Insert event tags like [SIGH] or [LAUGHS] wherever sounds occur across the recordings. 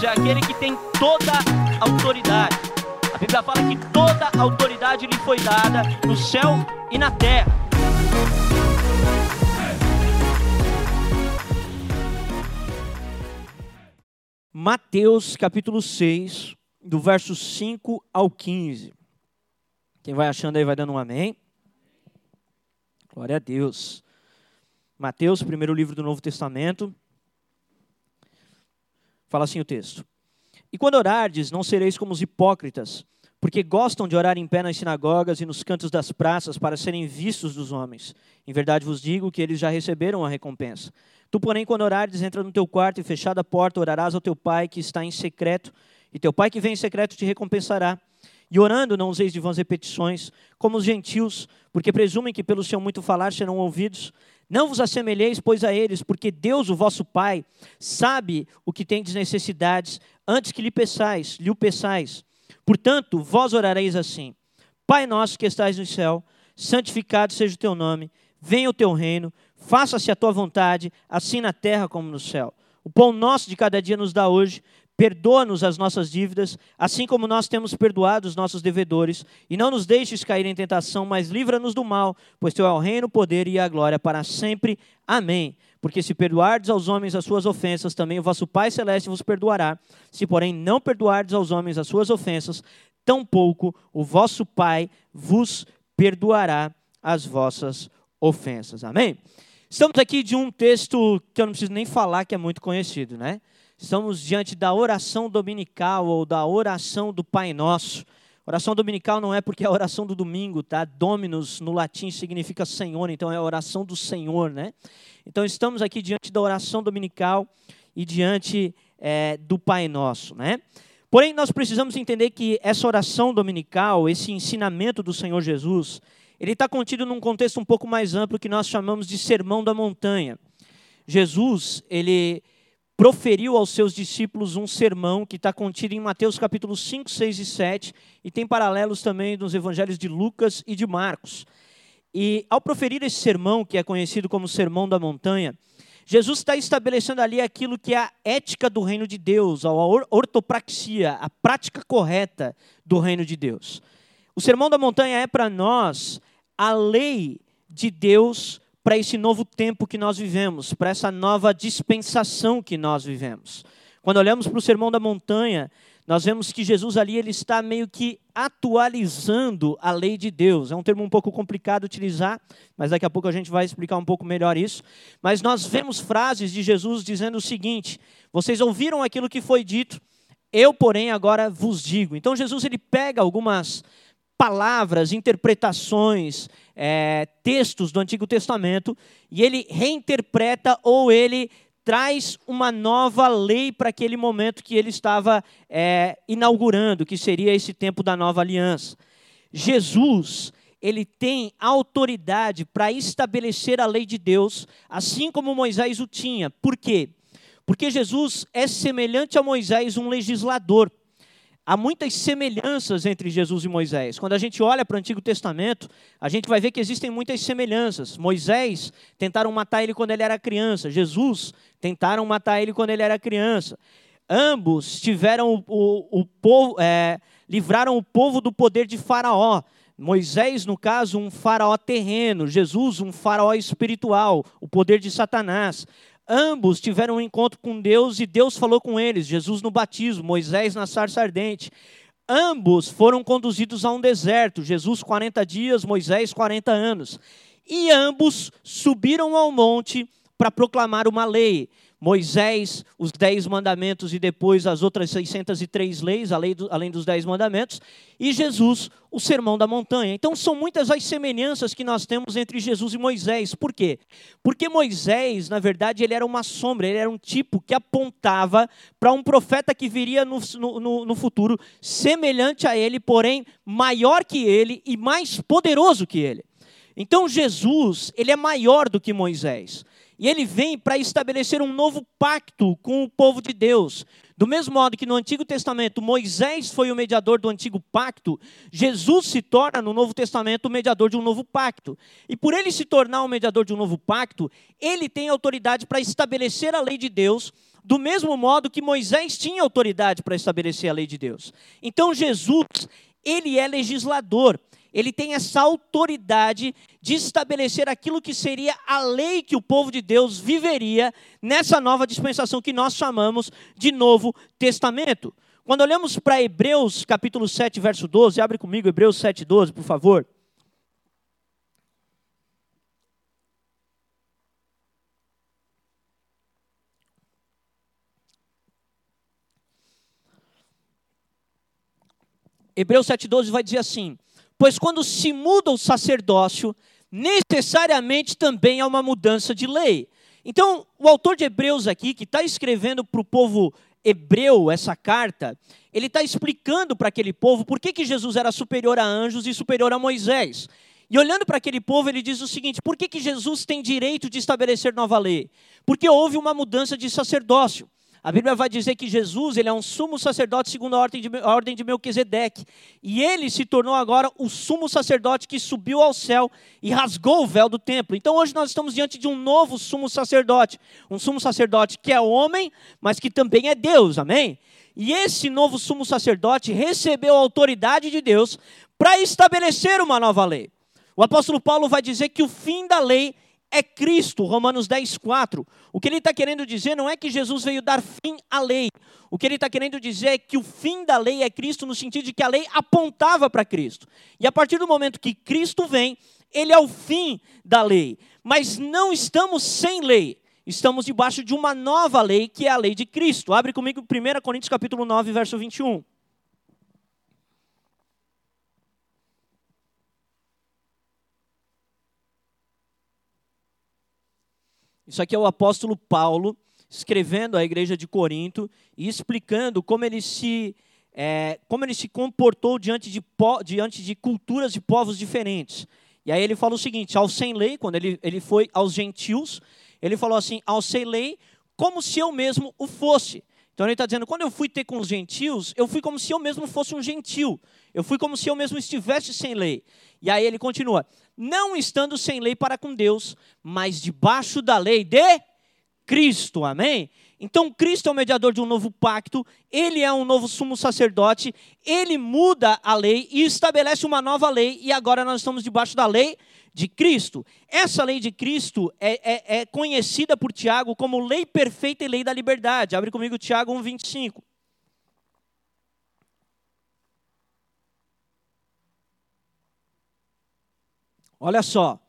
É aquele que tem toda autoridade. A Bíblia fala que toda autoridade lhe foi dada no céu e na terra. Mateus capítulo 6, do verso 5 ao 15. Quem vai achando aí vai dando um amém. Glória a Deus. Mateus, primeiro livro do Novo Testamento, Fala assim o texto. E quando orardes, não sereis como os hipócritas, porque gostam de orar em pé nas sinagogas e nos cantos das praças para serem vistos dos homens. Em verdade vos digo que eles já receberam a recompensa. Tu, porém, quando orares, entra no teu quarto e fechada a porta, orarás ao teu pai que está em secreto, e teu pai que vem em secreto te recompensará. E orando, não useis de vãs repetições, como os gentios, porque presumem que pelo seu muito falar serão ouvidos. Não vos assemelheis, pois, a eles, porque Deus, o vosso Pai, sabe o que tendes necessidades antes que lhe peçais, lhe o peçais. Portanto, vós orareis assim: Pai nosso que estais no céu, santificado seja o teu nome, venha o teu reino, faça-se a tua vontade, assim na terra como no céu. O pão nosso de cada dia nos dá hoje, Perdoa-nos as nossas dívidas, assim como nós temos perdoado os nossos devedores, e não nos deixes cair em tentação, mas livra-nos do mal, pois teu é o reino, o poder e a glória para sempre. Amém. Porque se perdoardes aos homens as suas ofensas, também o vosso Pai celeste vos perdoará. Se, porém, não perdoardes aos homens as suas ofensas, tampouco o vosso Pai vos perdoará as vossas ofensas. Amém? Estamos aqui de um texto que eu não preciso nem falar que é muito conhecido, né? Estamos diante da oração dominical ou da oração do Pai Nosso. Oração dominical não é porque é a oração do domingo, tá? Dominus no latim significa Senhor, então é a oração do Senhor, né? Então estamos aqui diante da oração dominical e diante é, do Pai Nosso, né? Porém, nós precisamos entender que essa oração dominical, esse ensinamento do Senhor Jesus, ele está contido num contexto um pouco mais amplo que nós chamamos de Sermão da Montanha. Jesus, ele proferiu aos seus discípulos um sermão que está contido em Mateus capítulos 5, 6 e 7, e tem paralelos também nos evangelhos de Lucas e de Marcos. E ao proferir esse sermão, que é conhecido como Sermão da Montanha, Jesus está estabelecendo ali aquilo que é a ética do reino de Deus, a ortopraxia, a prática correta do reino de Deus. O Sermão da Montanha é para nós a lei de Deus para esse novo tempo que nós vivemos, para essa nova dispensação que nós vivemos. Quando olhamos para o Sermão da Montanha, nós vemos que Jesus ali ele está meio que atualizando a lei de Deus. É um termo um pouco complicado de utilizar, mas daqui a pouco a gente vai explicar um pouco melhor isso. Mas nós vemos frases de Jesus dizendo o seguinte: Vocês ouviram aquilo que foi dito, eu, porém, agora vos digo. Então Jesus ele pega algumas palavras, interpretações, é, textos do Antigo Testamento e ele reinterpreta ou ele traz uma nova lei para aquele momento que ele estava é, inaugurando, que seria esse tempo da nova aliança. Jesus, ele tem autoridade para estabelecer a lei de Deus, assim como Moisés o tinha. Por quê? Porque Jesus é semelhante a Moisés, um legislador. Há muitas semelhanças entre Jesus e Moisés. Quando a gente olha para o Antigo Testamento, a gente vai ver que existem muitas semelhanças. Moisés tentaram matar ele quando ele era criança. Jesus tentaram matar ele quando ele era criança. Ambos tiveram o, o, o povo, é, livraram o povo do poder de Faraó. Moisés, no caso, um faraó terreno, Jesus, um faraó espiritual, o poder de Satanás. Ambos tiveram um encontro com Deus e Deus falou com eles, Jesus no batismo, Moisés na sarça ardente. Ambos foram conduzidos a um deserto, Jesus 40 dias, Moisés 40 anos. E ambos subiram ao monte para proclamar uma lei. Moisés, os dez mandamentos e depois as outras 603 leis, além dos dez mandamentos, e Jesus, o sermão da montanha. Então são muitas as semelhanças que nós temos entre Jesus e Moisés. Por quê? Porque Moisés, na verdade, ele era uma sombra, ele era um tipo que apontava para um profeta que viria no, no, no futuro, semelhante a ele, porém maior que ele e mais poderoso que ele. Então Jesus, ele é maior do que Moisés. E ele vem para estabelecer um novo pacto com o povo de Deus. Do mesmo modo que no Antigo Testamento Moisés foi o mediador do antigo pacto, Jesus se torna no Novo Testamento o mediador de um novo pacto. E por ele se tornar o mediador de um novo pacto, ele tem autoridade para estabelecer a lei de Deus, do mesmo modo que Moisés tinha autoridade para estabelecer a lei de Deus. Então Jesus, ele é legislador ele tem essa autoridade de estabelecer aquilo que seria a lei que o povo de Deus viveria nessa nova dispensação que nós chamamos de Novo Testamento. Quando olhamos para Hebreus capítulo 7, verso 12, abre comigo Hebreus 7, 12, por favor. Hebreus 7,12 vai dizer assim: Pois quando se muda o sacerdócio, necessariamente também há uma mudança de lei. Então, o autor de Hebreus aqui, que está escrevendo para o povo hebreu essa carta, ele está explicando para aquele povo por que, que Jesus era superior a anjos e superior a Moisés. E olhando para aquele povo, ele diz o seguinte: por que, que Jesus tem direito de estabelecer nova lei? Porque houve uma mudança de sacerdócio. A Bíblia vai dizer que Jesus ele é um sumo sacerdote segundo a ordem de, a ordem de Melquisedeque. E ele se tornou agora o sumo sacerdote que subiu ao céu e rasgou o véu do templo. Então hoje nós estamos diante de um novo sumo sacerdote. Um sumo sacerdote que é homem, mas que também é Deus. Amém? E esse novo sumo sacerdote recebeu a autoridade de Deus para estabelecer uma nova lei. O apóstolo Paulo vai dizer que o fim da lei é Cristo, Romanos 10, 4. O que ele está querendo dizer não é que Jesus veio dar fim à lei. O que ele está querendo dizer é que o fim da lei é Cristo, no sentido de que a lei apontava para Cristo. E a partir do momento que Cristo vem, ele é o fim da lei. Mas não estamos sem lei. Estamos debaixo de uma nova lei, que é a lei de Cristo. Abre comigo 1 Coríntios capítulo 9, verso 21. Isso aqui é o apóstolo Paulo escrevendo à igreja de Corinto e explicando como ele se, é, como ele se comportou diante de, diante de culturas e povos diferentes. E aí ele fala o seguinte: ao sem lei, quando ele, ele foi aos gentios, ele falou assim: ao sem lei, como se eu mesmo o fosse. Então ele está dizendo: quando eu fui ter com os gentios, eu fui como se eu mesmo fosse um gentil. Eu fui como se eu mesmo estivesse sem lei. E aí ele continua: não estando sem lei para com Deus, mas debaixo da lei de Cristo. Amém? Então, Cristo é o mediador de um novo pacto, ele é um novo sumo sacerdote, ele muda a lei e estabelece uma nova lei, e agora nós estamos debaixo da lei de Cristo. Essa lei de Cristo é, é, é conhecida por Tiago como lei perfeita e lei da liberdade. Abre comigo Tiago 1,25. Olha só,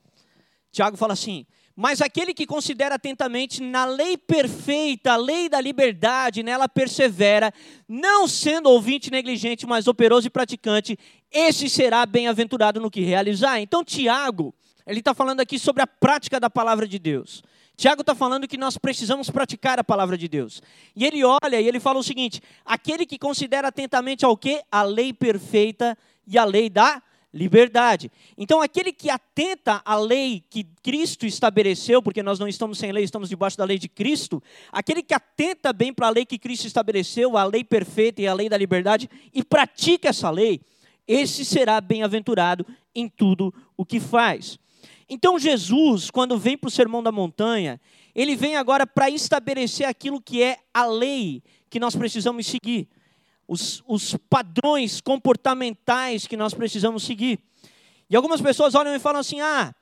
Tiago fala assim: mas aquele que considera atentamente na lei perfeita, a lei da liberdade, nela persevera, não sendo ouvinte negligente, mas operoso e praticante, esse será bem-aventurado no que realizar. Então, Tiago, ele está falando aqui sobre a prática da palavra de Deus. Tiago está falando que nós precisamos praticar a palavra de Deus. E ele olha e ele fala o seguinte: aquele que considera atentamente ao que? A lei perfeita e a lei da liberdade. Então, aquele que atenta à lei que Cristo estabeleceu, porque nós não estamos sem lei, estamos debaixo da lei de Cristo, aquele que atenta bem para a lei que Cristo estabeleceu, a lei perfeita e a lei da liberdade, e pratica essa lei, esse será bem-aventurado em tudo o que faz. Então, Jesus, quando vem para o Sermão da Montanha, ele vem agora para estabelecer aquilo que é a lei que nós precisamos seguir os, os padrões comportamentais que nós precisamos seguir. E algumas pessoas olham e falam assim: ah,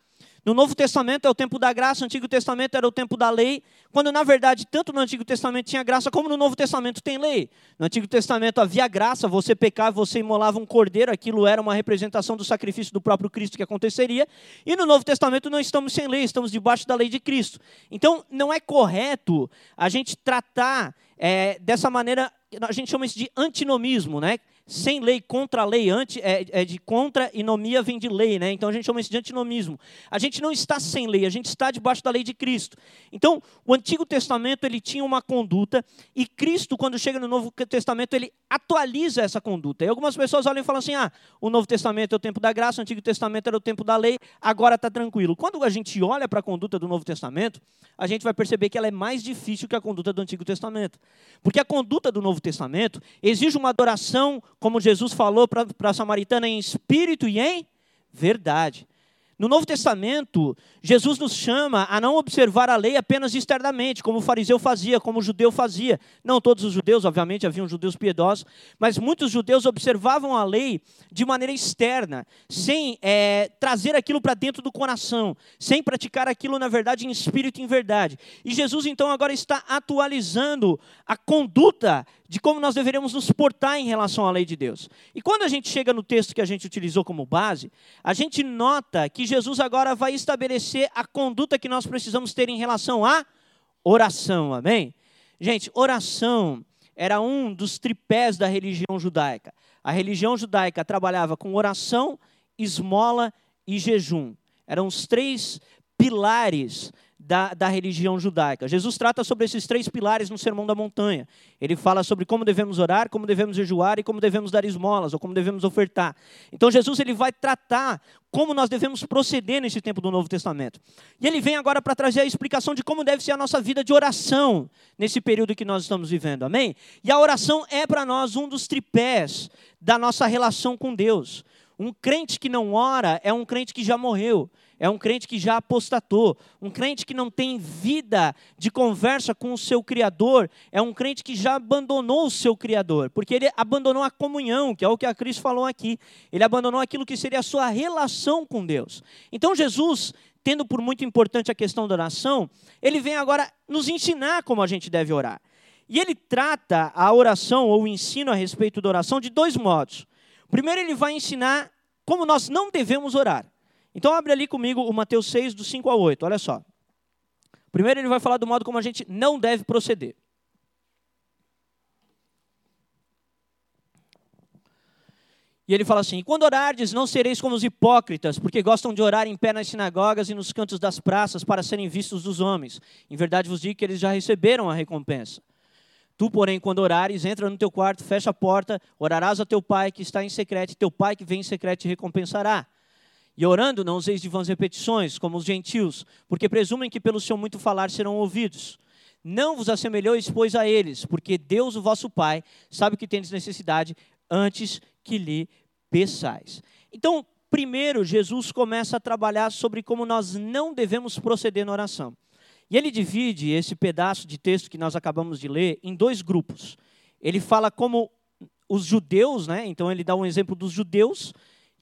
No Novo Testamento é o tempo da graça, no Antigo Testamento era o tempo da lei, quando na verdade tanto no Antigo Testamento tinha graça como no Novo Testamento tem lei. No Antigo Testamento havia graça, você pecava, você imolava um cordeiro, aquilo era uma representação do sacrifício do próprio Cristo que aconteceria. E no Novo Testamento não estamos sem lei, estamos debaixo da lei de Cristo. Então não é correto a gente tratar é, dessa maneira, a gente chama isso de antinomismo, né? Sem lei, contra a lei, é, é de contra e nomia vem de lei, né? Então a gente chama isso de antinomismo. A gente não está sem lei, a gente está debaixo da lei de Cristo. Então, o Antigo Testamento ele tinha uma conduta e Cristo, quando chega no Novo Testamento, ele atualiza essa conduta. E algumas pessoas olham e falam assim: ah, o Novo Testamento é o tempo da graça, o Antigo Testamento era o tempo da lei, agora está tranquilo. Quando a gente olha para a conduta do Novo Testamento, a gente vai perceber que ela é mais difícil que a conduta do Antigo Testamento. Porque a conduta do Novo Testamento exige uma adoração como Jesus falou para a samaritana, em espírito e em verdade. No Novo Testamento, Jesus nos chama a não observar a lei apenas externamente, como o fariseu fazia, como o judeu fazia. Não todos os judeus, obviamente, haviam judeus piedosos, mas muitos judeus observavam a lei de maneira externa, sem é, trazer aquilo para dentro do coração, sem praticar aquilo, na verdade, em espírito e em verdade. E Jesus, então, agora está atualizando a conduta de como nós deveríamos nos portar em relação à lei de Deus. E quando a gente chega no texto que a gente utilizou como base, a gente nota que Jesus agora vai estabelecer a conduta que nós precisamos ter em relação à oração, amém? Gente, oração era um dos tripés da religião judaica. A religião judaica trabalhava com oração, esmola e jejum. Eram os três pilares da, da religião judaica. Jesus trata sobre esses três pilares no Sermão da Montanha. Ele fala sobre como devemos orar, como devemos jejuar e como devemos dar esmolas, ou como devemos ofertar. Então Jesus ele vai tratar como nós devemos proceder nesse tempo do Novo Testamento. E ele vem agora para trazer a explicação de como deve ser a nossa vida de oração nesse período que nós estamos vivendo. Amém? E a oração é para nós um dos tripés da nossa relação com Deus. Um crente que não ora é um crente que já morreu é um crente que já apostatou, um crente que não tem vida de conversa com o seu Criador, é um crente que já abandonou o seu Criador, porque ele abandonou a comunhão, que é o que a Cris falou aqui, ele abandonou aquilo que seria a sua relação com Deus. Então Jesus, tendo por muito importante a questão da oração, ele vem agora nos ensinar como a gente deve orar. E ele trata a oração ou o ensino a respeito da oração de dois modos. Primeiro, ele vai ensinar como nós não devemos orar. Então abre ali comigo o Mateus 6, do 5 ao 8, olha só. Primeiro ele vai falar do modo como a gente não deve proceder. E ele fala assim: Quando orardes, não sereis como os hipócritas, porque gostam de orar em pé nas sinagogas e nos cantos das praças para serem vistos dos homens. Em verdade vos digo que eles já receberam a recompensa. Tu, porém, quando orares, entra no teu quarto, fecha a porta, orarás a teu pai que está em secreto, e teu pai que vem em secreto te recompensará. E orando, não useis de vãs repetições, como os gentios, porque presumem que pelo seu muito falar serão ouvidos. Não vos assemelheis, pois, a eles, porque Deus, o vosso Pai, sabe que tendes necessidade antes que lhe peçais. Então, primeiro, Jesus começa a trabalhar sobre como nós não devemos proceder na oração. E ele divide esse pedaço de texto que nós acabamos de ler em dois grupos. Ele fala como os judeus, né? Então ele dá um exemplo dos judeus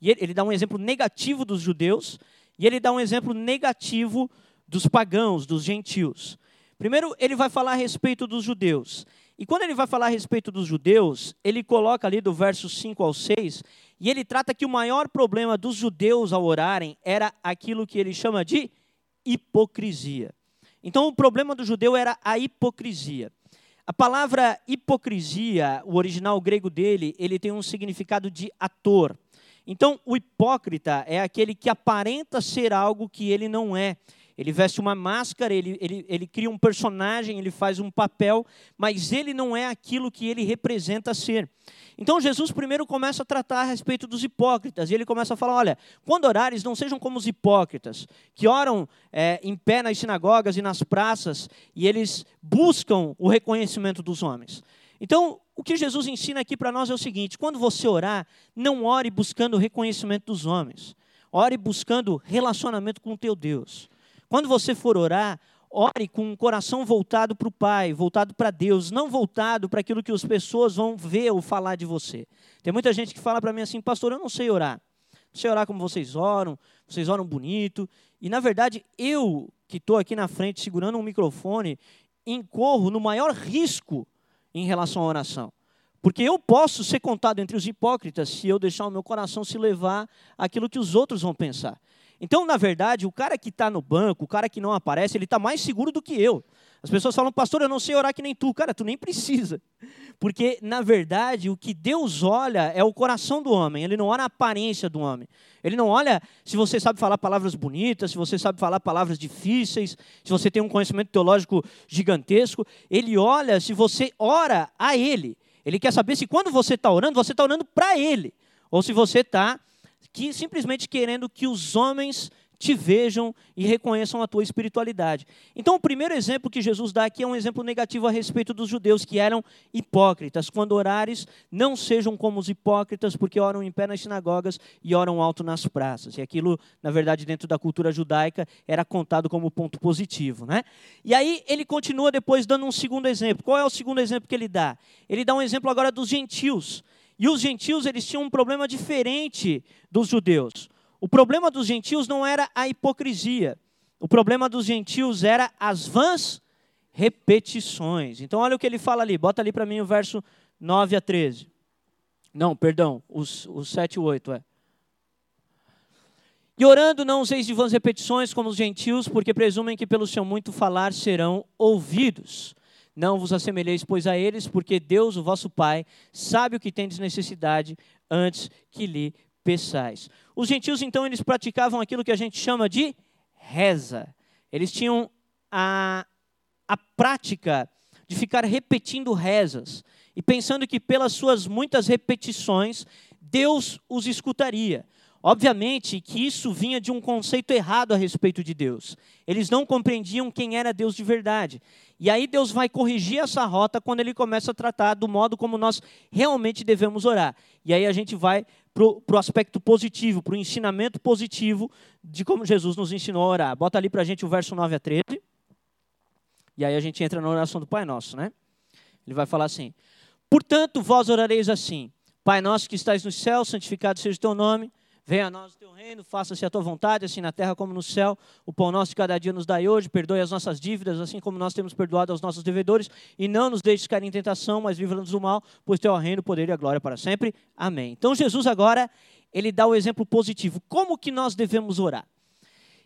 e ele, dá um exemplo negativo dos judeus e ele dá um exemplo negativo dos pagãos, dos gentios. Primeiro, ele vai falar a respeito dos judeus. E quando ele vai falar a respeito dos judeus, ele coloca ali do verso 5 ao 6, e ele trata que o maior problema dos judeus ao orarem era aquilo que ele chama de hipocrisia. Então, o problema do judeu era a hipocrisia. A palavra hipocrisia, o original grego dele, ele tem um significado de ator. Então, o hipócrita é aquele que aparenta ser algo que ele não é. Ele veste uma máscara, ele, ele, ele cria um personagem, ele faz um papel, mas ele não é aquilo que ele representa ser. Então Jesus primeiro começa a tratar a respeito dos hipócritas, e ele começa a falar: olha, quando orares, não sejam como os hipócritas, que oram é, em pé nas sinagogas e nas praças, e eles buscam o reconhecimento dos homens. Então, o que Jesus ensina aqui para nós é o seguinte: quando você orar, não ore buscando o reconhecimento dos homens, ore buscando relacionamento com o teu Deus. Quando você for orar, ore com um coração voltado para o Pai, voltado para Deus, não voltado para aquilo que as pessoas vão ver ou falar de você. Tem muita gente que fala para mim assim, pastor, eu não sei orar. não sei orar como vocês oram, vocês oram bonito. E na verdade, eu que estou aqui na frente segurando um microfone, incorro no maior risco em relação à oração. Porque eu posso ser contado entre os hipócritas se eu deixar o meu coração se levar aquilo que os outros vão pensar. Então, na verdade, o cara que está no banco, o cara que não aparece, ele está mais seguro do que eu. As pessoas falam, pastor, eu não sei orar que nem tu. Cara, tu nem precisa. Porque, na verdade, o que Deus olha é o coração do homem, ele não olha a aparência do homem. Ele não olha se você sabe falar palavras bonitas, se você sabe falar palavras difíceis, se você tem um conhecimento teológico gigantesco. Ele olha se você ora a Ele. Ele quer saber se quando você está orando, você está orando para Ele. Ou se você está que, simplesmente querendo que os homens te vejam e reconheçam a tua espiritualidade. Então, o primeiro exemplo que Jesus dá aqui é um exemplo negativo a respeito dos judeus que eram hipócritas. Quando orares, não sejam como os hipócritas, porque oram em pé nas sinagogas e oram alto nas praças. E aquilo, na verdade, dentro da cultura judaica, era contado como ponto positivo. Né? E aí ele continua depois dando um segundo exemplo. Qual é o segundo exemplo que ele dá? Ele dá um exemplo agora dos gentios. E os gentios, eles tinham um problema diferente dos judeus. O problema dos gentios não era a hipocrisia. O problema dos gentios era as vãs repetições. Então, olha o que ele fala ali. Bota ali para mim o verso 9 a 13. Não, perdão, os, os 7 e 8, é. E orando não useis de vãs repetições como os gentios, porque presumem que pelo seu muito falar serão ouvidos. Não vos assemelheis, pois, a eles, porque Deus, o vosso Pai, sabe o que tendes necessidade antes que lhe peçais. Os gentios, então, eles praticavam aquilo que a gente chama de reza. Eles tinham a, a prática de ficar repetindo rezas e pensando que pelas suas muitas repetições Deus os escutaria. Obviamente que isso vinha de um conceito errado a respeito de Deus. Eles não compreendiam quem era Deus de verdade. E aí Deus vai corrigir essa rota quando ele começa a tratar do modo como nós realmente devemos orar. E aí a gente vai para o aspecto positivo, para o ensinamento positivo de como Jesus nos ensinou a orar. Bota ali para a gente o verso 9 a 13. E aí a gente entra na oração do Pai Nosso, né? Ele vai falar assim: Portanto, vós orareis assim: Pai nosso que estais no céu, santificado seja o teu nome. Venha a nós o teu reino, faça-se a tua vontade, assim na terra como no céu. O pão nosso de cada dia nos dai hoje, perdoe as nossas dívidas, assim como nós temos perdoado aos nossos devedores. E não nos deixes cair em tentação, mas livra-nos do mal, pois teu reino, o poder e a glória para sempre. Amém. Então Jesus agora, ele dá o exemplo positivo. Como que nós devemos orar?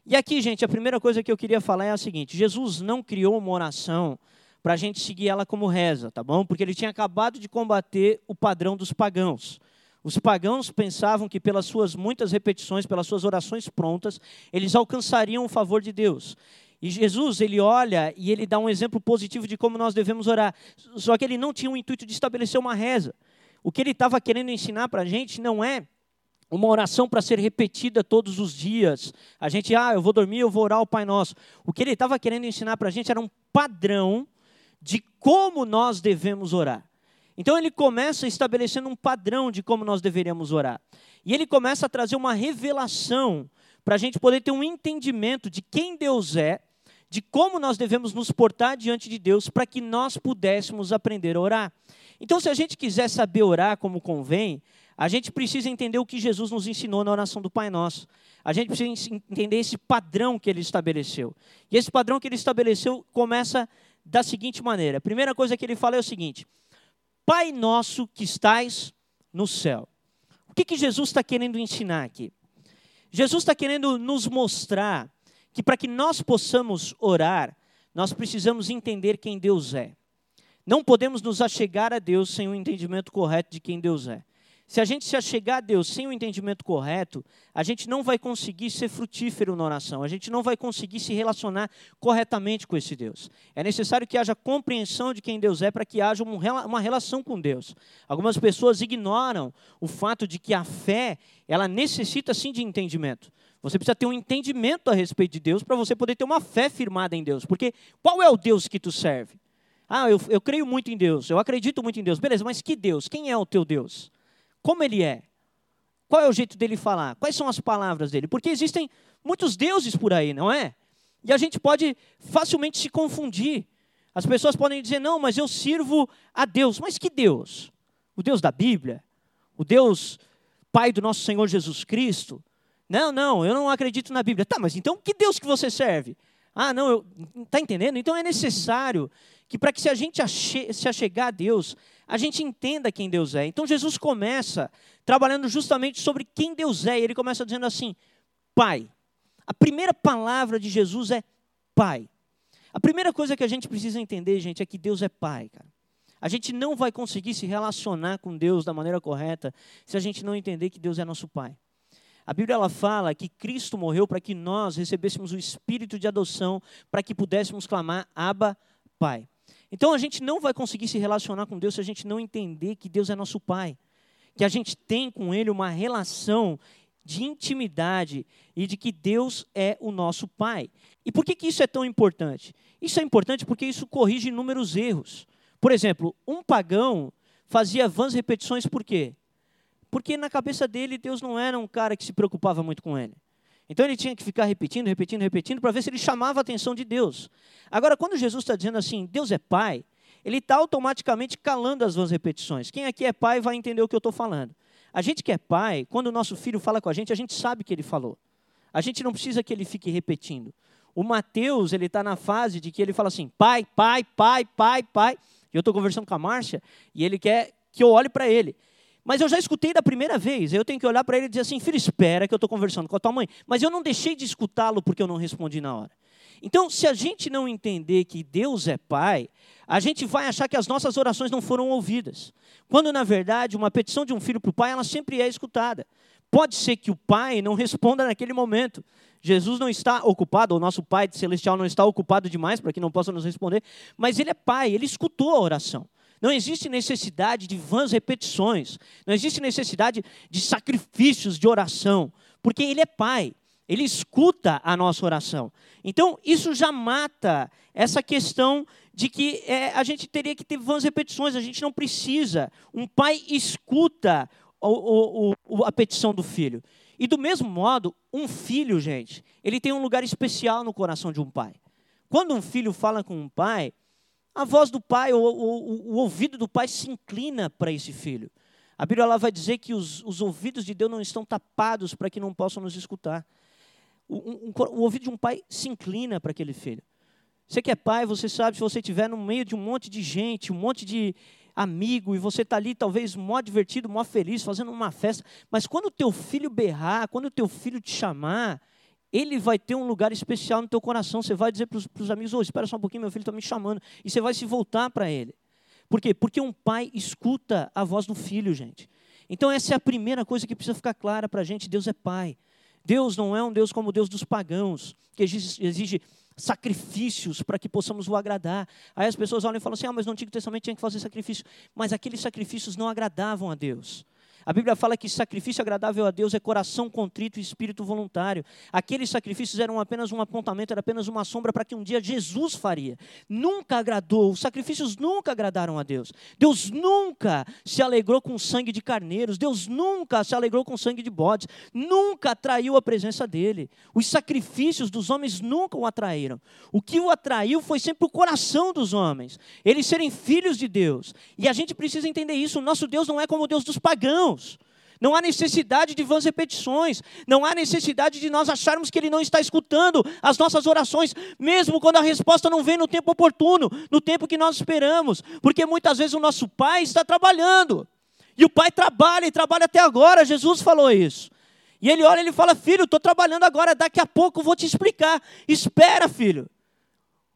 E aqui, gente, a primeira coisa que eu queria falar é a seguinte: Jesus não criou uma oração para a gente seguir ela como reza, tá bom? Porque ele tinha acabado de combater o padrão dos pagãos. Os pagãos pensavam que pelas suas muitas repetições, pelas suas orações prontas, eles alcançariam o favor de Deus. E Jesus, ele olha e ele dá um exemplo positivo de como nós devemos orar. Só que ele não tinha o intuito de estabelecer uma reza. O que ele estava querendo ensinar para a gente não é uma oração para ser repetida todos os dias. A gente, ah, eu vou dormir, eu vou orar o Pai Nosso. O que ele estava querendo ensinar para a gente era um padrão de como nós devemos orar. Então ele começa estabelecendo um padrão de como nós deveríamos orar. E ele começa a trazer uma revelação para a gente poder ter um entendimento de quem Deus é, de como nós devemos nos portar diante de Deus para que nós pudéssemos aprender a orar. Então, se a gente quiser saber orar como convém, a gente precisa entender o que Jesus nos ensinou na oração do Pai Nosso. A gente precisa entender esse padrão que ele estabeleceu. E esse padrão que ele estabeleceu começa da seguinte maneira: a primeira coisa que ele fala é o seguinte: Pai nosso que estais no céu. O que, que Jesus está querendo ensinar aqui? Jesus está querendo nos mostrar que para que nós possamos orar, nós precisamos entender quem Deus é. Não podemos nos achegar a Deus sem o um entendimento correto de quem Deus é. Se a gente se achegar a Deus sem o entendimento correto, a gente não vai conseguir ser frutífero na oração, a gente não vai conseguir se relacionar corretamente com esse Deus. É necessário que haja compreensão de quem Deus é para que haja uma relação com Deus. Algumas pessoas ignoram o fato de que a fé, ela necessita sim de entendimento. Você precisa ter um entendimento a respeito de Deus para você poder ter uma fé firmada em Deus. Porque qual é o Deus que tu serve? Ah, eu, eu creio muito em Deus, eu acredito muito em Deus. Beleza, mas que Deus? Quem é o teu Deus? Como ele é? Qual é o jeito dele falar? Quais são as palavras dele? Porque existem muitos deuses por aí, não é? E a gente pode facilmente se confundir. As pessoas podem dizer: não, mas eu sirvo a Deus. Mas que Deus? O Deus da Bíblia? O Deus Pai do nosso Senhor Jesus Cristo? Não, não, eu não acredito na Bíblia. Tá, mas então que Deus que você serve? Ah, não, eu, tá entendendo? Então é necessário que para que se a gente ache, se achegar a Deus, a gente entenda quem Deus é. Então Jesus começa trabalhando justamente sobre quem Deus é. E ele começa dizendo assim: Pai. A primeira palavra de Jesus é Pai. A primeira coisa que a gente precisa entender, gente, é que Deus é Pai, cara. A gente não vai conseguir se relacionar com Deus da maneira correta se a gente não entender que Deus é nosso Pai. A Bíblia ela fala que Cristo morreu para que nós recebêssemos o espírito de adoção, para que pudéssemos clamar Abba, Pai. Então a gente não vai conseguir se relacionar com Deus se a gente não entender que Deus é nosso Pai, que a gente tem com Ele uma relação de intimidade e de que Deus é o nosso Pai. E por que, que isso é tão importante? Isso é importante porque isso corrige inúmeros erros. Por exemplo, um pagão fazia vãs repetições por quê? Porque na cabeça dele Deus não era um cara que se preocupava muito com ele. Então ele tinha que ficar repetindo, repetindo, repetindo para ver se ele chamava a atenção de Deus. Agora, quando Jesus está dizendo assim, Deus é Pai, ele está automaticamente calando as vãs repetições. Quem aqui é pai vai entender o que eu estou falando. A gente que é pai, quando o nosso filho fala com a gente, a gente sabe que ele falou. A gente não precisa que ele fique repetindo. O Mateus, ele está na fase de que ele fala assim, pai, pai, pai, pai, pai. E eu estou conversando com a Márcia e ele quer que eu olhe para ele. Mas eu já escutei da primeira vez. Eu tenho que olhar para ele e dizer assim: filho, espera que eu estou conversando com a tua mãe. Mas eu não deixei de escutá-lo porque eu não respondi na hora. Então, se a gente não entender que Deus é Pai, a gente vai achar que as nossas orações não foram ouvidas. Quando, na verdade, uma petição de um filho para o pai, ela sempre é escutada. Pode ser que o pai não responda naquele momento. Jesus não está ocupado, o nosso Pai celestial não está ocupado demais para que não possa nos responder, mas ele é Pai, ele escutou a oração. Não existe necessidade de vãs repetições. Não existe necessidade de sacrifícios de oração. Porque Ele é Pai. Ele escuta a nossa oração. Então, isso já mata essa questão de que é, a gente teria que ter vãs repetições. A gente não precisa. Um pai escuta o, o, o, a petição do filho. E do mesmo modo, um filho, gente, ele tem um lugar especial no coração de um pai. Quando um filho fala com um pai, a voz do pai, o, o, o ouvido do pai se inclina para esse filho. A Bíblia lá vai dizer que os, os ouvidos de Deus não estão tapados para que não possam nos escutar. O, o ouvido de um pai se inclina para aquele filho. Você que é pai, você sabe, se você estiver no meio de um monte de gente, um monte de amigo, e você está ali talvez mó divertido, mó feliz, fazendo uma festa, mas quando o teu filho berrar, quando o teu filho te chamar, ele vai ter um lugar especial no teu coração. Você vai dizer para os amigos: oh, espera só um pouquinho, meu filho está me chamando. E você vai se voltar para ele. Por quê? Porque um pai escuta a voz do filho, gente. Então, essa é a primeira coisa que precisa ficar clara para a gente: Deus é pai. Deus não é um Deus como o Deus dos pagãos, que exige, sacrifícios para que possamos o agradar. Aí as pessoas olham e falam assim: ah, mas no Antigo Testamento tinha que fazer sacrifício. Mas aqueles sacrifícios não agradavam a Deus. A Bíblia fala que sacrifício agradável a Deus é coração contrito e espírito voluntário. Aqueles sacrifícios eram apenas um apontamento, era apenas uma sombra para que um dia Jesus faria. Nunca agradou, os sacrifícios nunca agradaram a Deus. Deus nunca se alegrou com sangue de carneiros, Deus nunca se alegrou com sangue de bodes, nunca atraiu a presença dele. Os sacrifícios dos homens nunca o atraíram. O que o atraiu foi sempre o coração dos homens, eles serem filhos de Deus. E a gente precisa entender isso. O nosso Deus não é como o Deus dos pagãos irmãos. Não há necessidade de vãs repetições, não há necessidade de nós acharmos que Ele não está escutando as nossas orações, mesmo quando a resposta não vem no tempo oportuno, no tempo que nós esperamos, porque muitas vezes o nosso Pai está trabalhando, e o Pai trabalha e trabalha até agora, Jesus falou isso. E ele olha e ele fala: Filho, estou trabalhando agora, daqui a pouco vou te explicar. Espera, filho.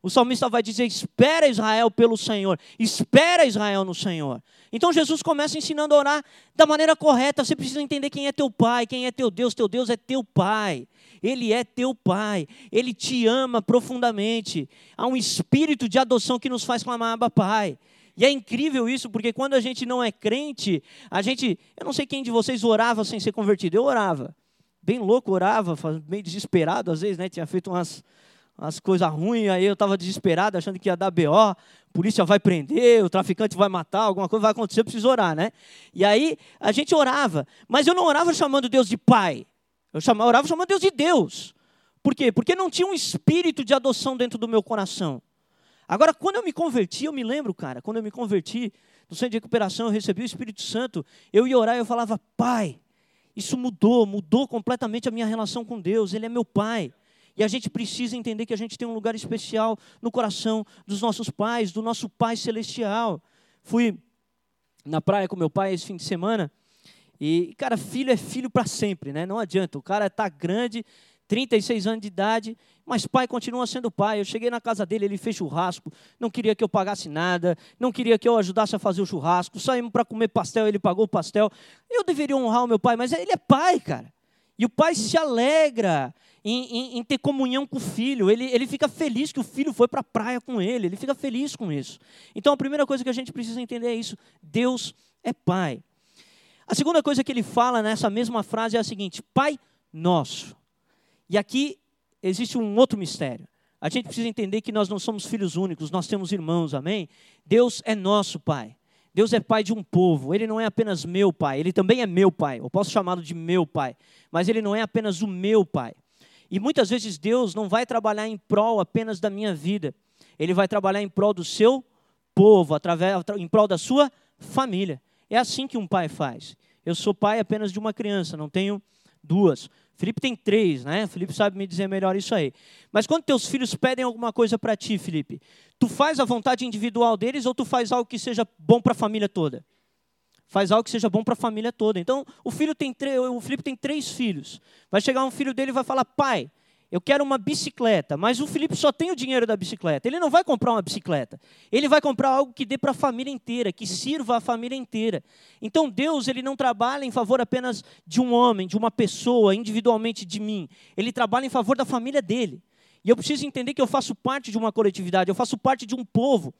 O salmista vai dizer: Espera Israel pelo Senhor, espera Israel no Senhor. Então Jesus começa ensinando a orar da maneira correta. Você precisa entender quem é teu pai, quem é teu Deus. Teu Deus é teu pai. Ele é teu pai. Ele te ama profundamente. Há um espírito de adoção que nos faz clamar Abba Pai. E é incrível isso, porque quando a gente não é crente, a gente. Eu não sei quem de vocês orava sem ser convertido. Eu orava. Bem louco, orava, meio desesperado às vezes, né? Tinha feito umas as coisas ruins, aí eu estava desesperado, achando que ia dar BO, a polícia vai prender, o traficante vai matar, alguma coisa vai acontecer, eu preciso orar, né? E aí a gente orava, mas eu não orava chamando Deus de pai, eu chamava, orava chamando Deus de Deus. Por quê? Porque não tinha um espírito de adoção dentro do meu coração. Agora, quando eu me converti, eu me lembro, cara, quando eu me converti, no centro de recuperação, eu recebi o Espírito Santo, eu ia orar e eu falava, Pai, Isso mudou, mudou completamente a minha relação com Deus. Ele é meu pai. E a gente precisa entender que a gente tem um lugar especial no coração dos nossos pais, do nosso Pai Celestial. Fui na praia com meu pai esse fim de semana. E, cara, filho é filho para sempre, né? Não adianta. O cara está grande, 36 anos de idade, mas pai continua sendo pai. Eu cheguei na casa dele, ele fez churrasco, não queria que eu pagasse nada, não queria que eu ajudasse a fazer o churrasco. Saímos para comer pastel, ele pagou o pastel. Eu deveria honrar o meu pai, mas ele é pai, cara. E o pai se alegra em, em, em ter comunhão com o filho. Ele, ele fica feliz que o filho foi para a praia com ele. Ele fica feliz com isso. Então a primeira coisa que a gente precisa entender é isso: Deus é pai. A segunda coisa que ele fala nessa mesma frase é a seguinte: Pai nosso. E aqui existe um outro mistério. A gente precisa entender que nós não somos filhos únicos, nós temos irmãos, amém? Deus é nosso Pai. Deus é pai de um povo. Ele não é apenas meu pai, ele também é meu pai. Eu posso chamá-lo de meu pai, mas ele não é apenas o meu pai. E muitas vezes Deus não vai trabalhar em prol apenas da minha vida. Ele vai trabalhar em prol do seu povo, através, em prol da sua família. É assim que um pai faz. Eu sou pai apenas de uma criança, não tenho duas. Felipe tem três, né? Felipe sabe me dizer melhor isso aí. Mas quando teus filhos pedem alguma coisa para ti, Felipe, tu faz a vontade individual deles ou tu faz algo que seja bom para a família toda? Faz algo que seja bom para a família toda. Então, o filho tem o Felipe tem três filhos. Vai chegar um filho dele e vai falar: "Pai, eu quero uma bicicleta, mas o Felipe só tem o dinheiro da bicicleta. Ele não vai comprar uma bicicleta. Ele vai comprar algo que dê para a família inteira, que sirva a família inteira. Então Deus, ele não trabalha em favor apenas de um homem, de uma pessoa, individualmente de mim. Ele trabalha em favor da família dele. E eu preciso entender que eu faço parte de uma coletividade, eu faço parte de um povo.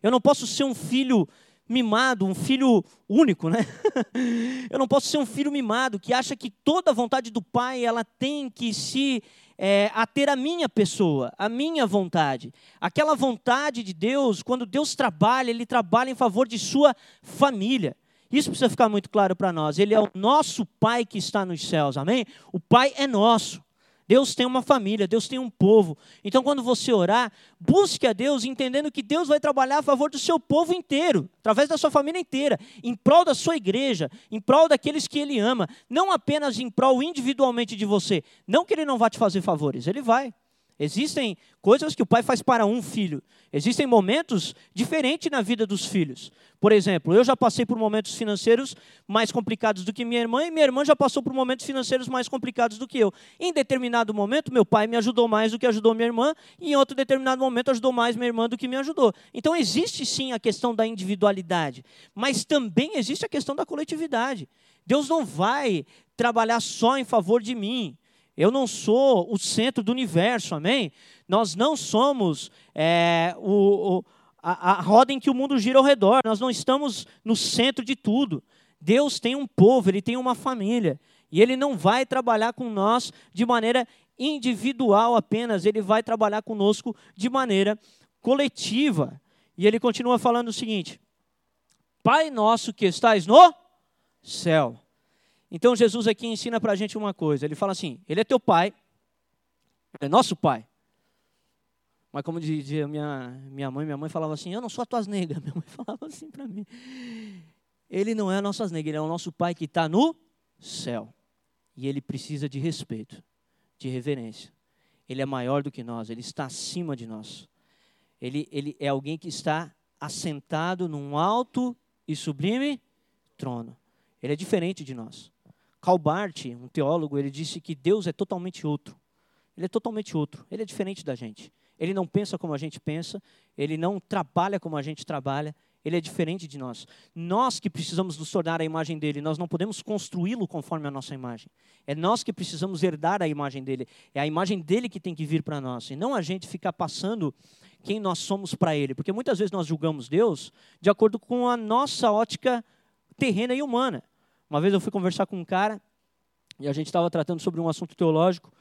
Eu não posso ser um filho mimado, um filho único, né? [LAUGHS] eu não posso ser um filho mimado que acha que toda a vontade do pai ela tem que se é, a ter a minha pessoa, a minha vontade. Aquela vontade de Deus, quando Deus trabalha, Ele trabalha em favor de sua família. Isso precisa ficar muito claro para nós. Ele é o nosso Pai que está nos céus, amém? O Pai é nosso. Deus tem uma família, Deus tem um povo. Então, quando você orar, busque a Deus entendendo que Deus vai trabalhar a favor do seu povo inteiro, através da sua família inteira, em prol da sua igreja, em prol daqueles que Ele ama, não apenas em prol individualmente de você. Não que Ele não vá te fazer favores, Ele vai. Existem coisas que o pai faz para um filho. Existem momentos diferentes na vida dos filhos. Por exemplo, eu já passei por momentos financeiros mais complicados do que minha irmã, e minha irmã já passou por momentos financeiros mais complicados do que eu. Em determinado momento, meu pai me ajudou mais do que ajudou minha irmã, e em outro determinado momento ajudou mais minha irmã do que me ajudou. Então existe sim a questão da individualidade, mas também existe a questão da coletividade. Deus não vai trabalhar só em favor de mim. Eu não sou o centro do universo, amém? Nós não somos é, o, o, a, a roda em que o mundo gira ao redor. Nós não estamos no centro de tudo. Deus tem um povo, Ele tem uma família. E Ele não vai trabalhar com nós de maneira individual apenas, Ele vai trabalhar conosco de maneira coletiva. E Ele continua falando o seguinte: Pai nosso que estás no céu. Então Jesus aqui ensina para a gente uma coisa. Ele fala assim: Ele é teu pai, é nosso pai. Mas como dizia minha, minha mãe, minha mãe falava assim: Eu não sou a tuas negas. [LAUGHS] Minha mãe falava assim para mim. Ele não é a nossas negras, ele é o nosso pai que está no céu. E ele precisa de respeito, de reverência. Ele é maior do que nós, ele está acima de nós. Ele, ele é alguém que está assentado num alto e sublime trono. Ele é diferente de nós. Calbart, um teólogo, ele disse que Deus é totalmente outro. Ele é totalmente outro. Ele é diferente da gente. Ele não pensa como a gente pensa, ele não trabalha como a gente trabalha, ele é diferente de nós. Nós que precisamos nos tornar a imagem dele, nós não podemos construí-lo conforme a nossa imagem. É nós que precisamos herdar a imagem dele. É a imagem dele que tem que vir para nós, e não a gente ficar passando quem nós somos para ele. Porque muitas vezes nós julgamos Deus de acordo com a nossa ótica terrena e humana. Uma vez eu fui conversar com um cara e a gente estava tratando sobre um assunto teológico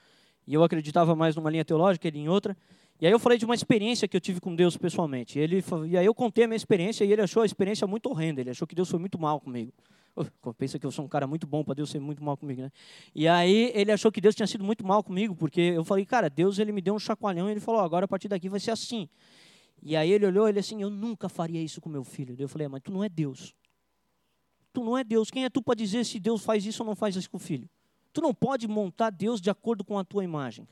e eu acreditava mais numa linha teológica, ele em outra. E aí eu falei de uma experiência que eu tive com Deus pessoalmente. E, ele, e aí eu contei a minha experiência e ele achou a experiência muito horrenda. Ele achou que Deus foi muito mal comigo. Pensa que eu sou um cara muito bom para Deus ser muito mal comigo, né? E aí ele achou que Deus tinha sido muito mal comigo, porque eu falei, cara, Deus ele me deu um chacoalhão e ele falou, agora a partir daqui vai ser assim. E aí ele olhou, ele assim, eu nunca faria isso com meu filho. Eu falei, mas tu não é Deus. Tu não é Deus. Quem é tu para dizer se Deus faz isso ou não faz isso com o filho? Tu não pode montar Deus de acordo com a tua imagem.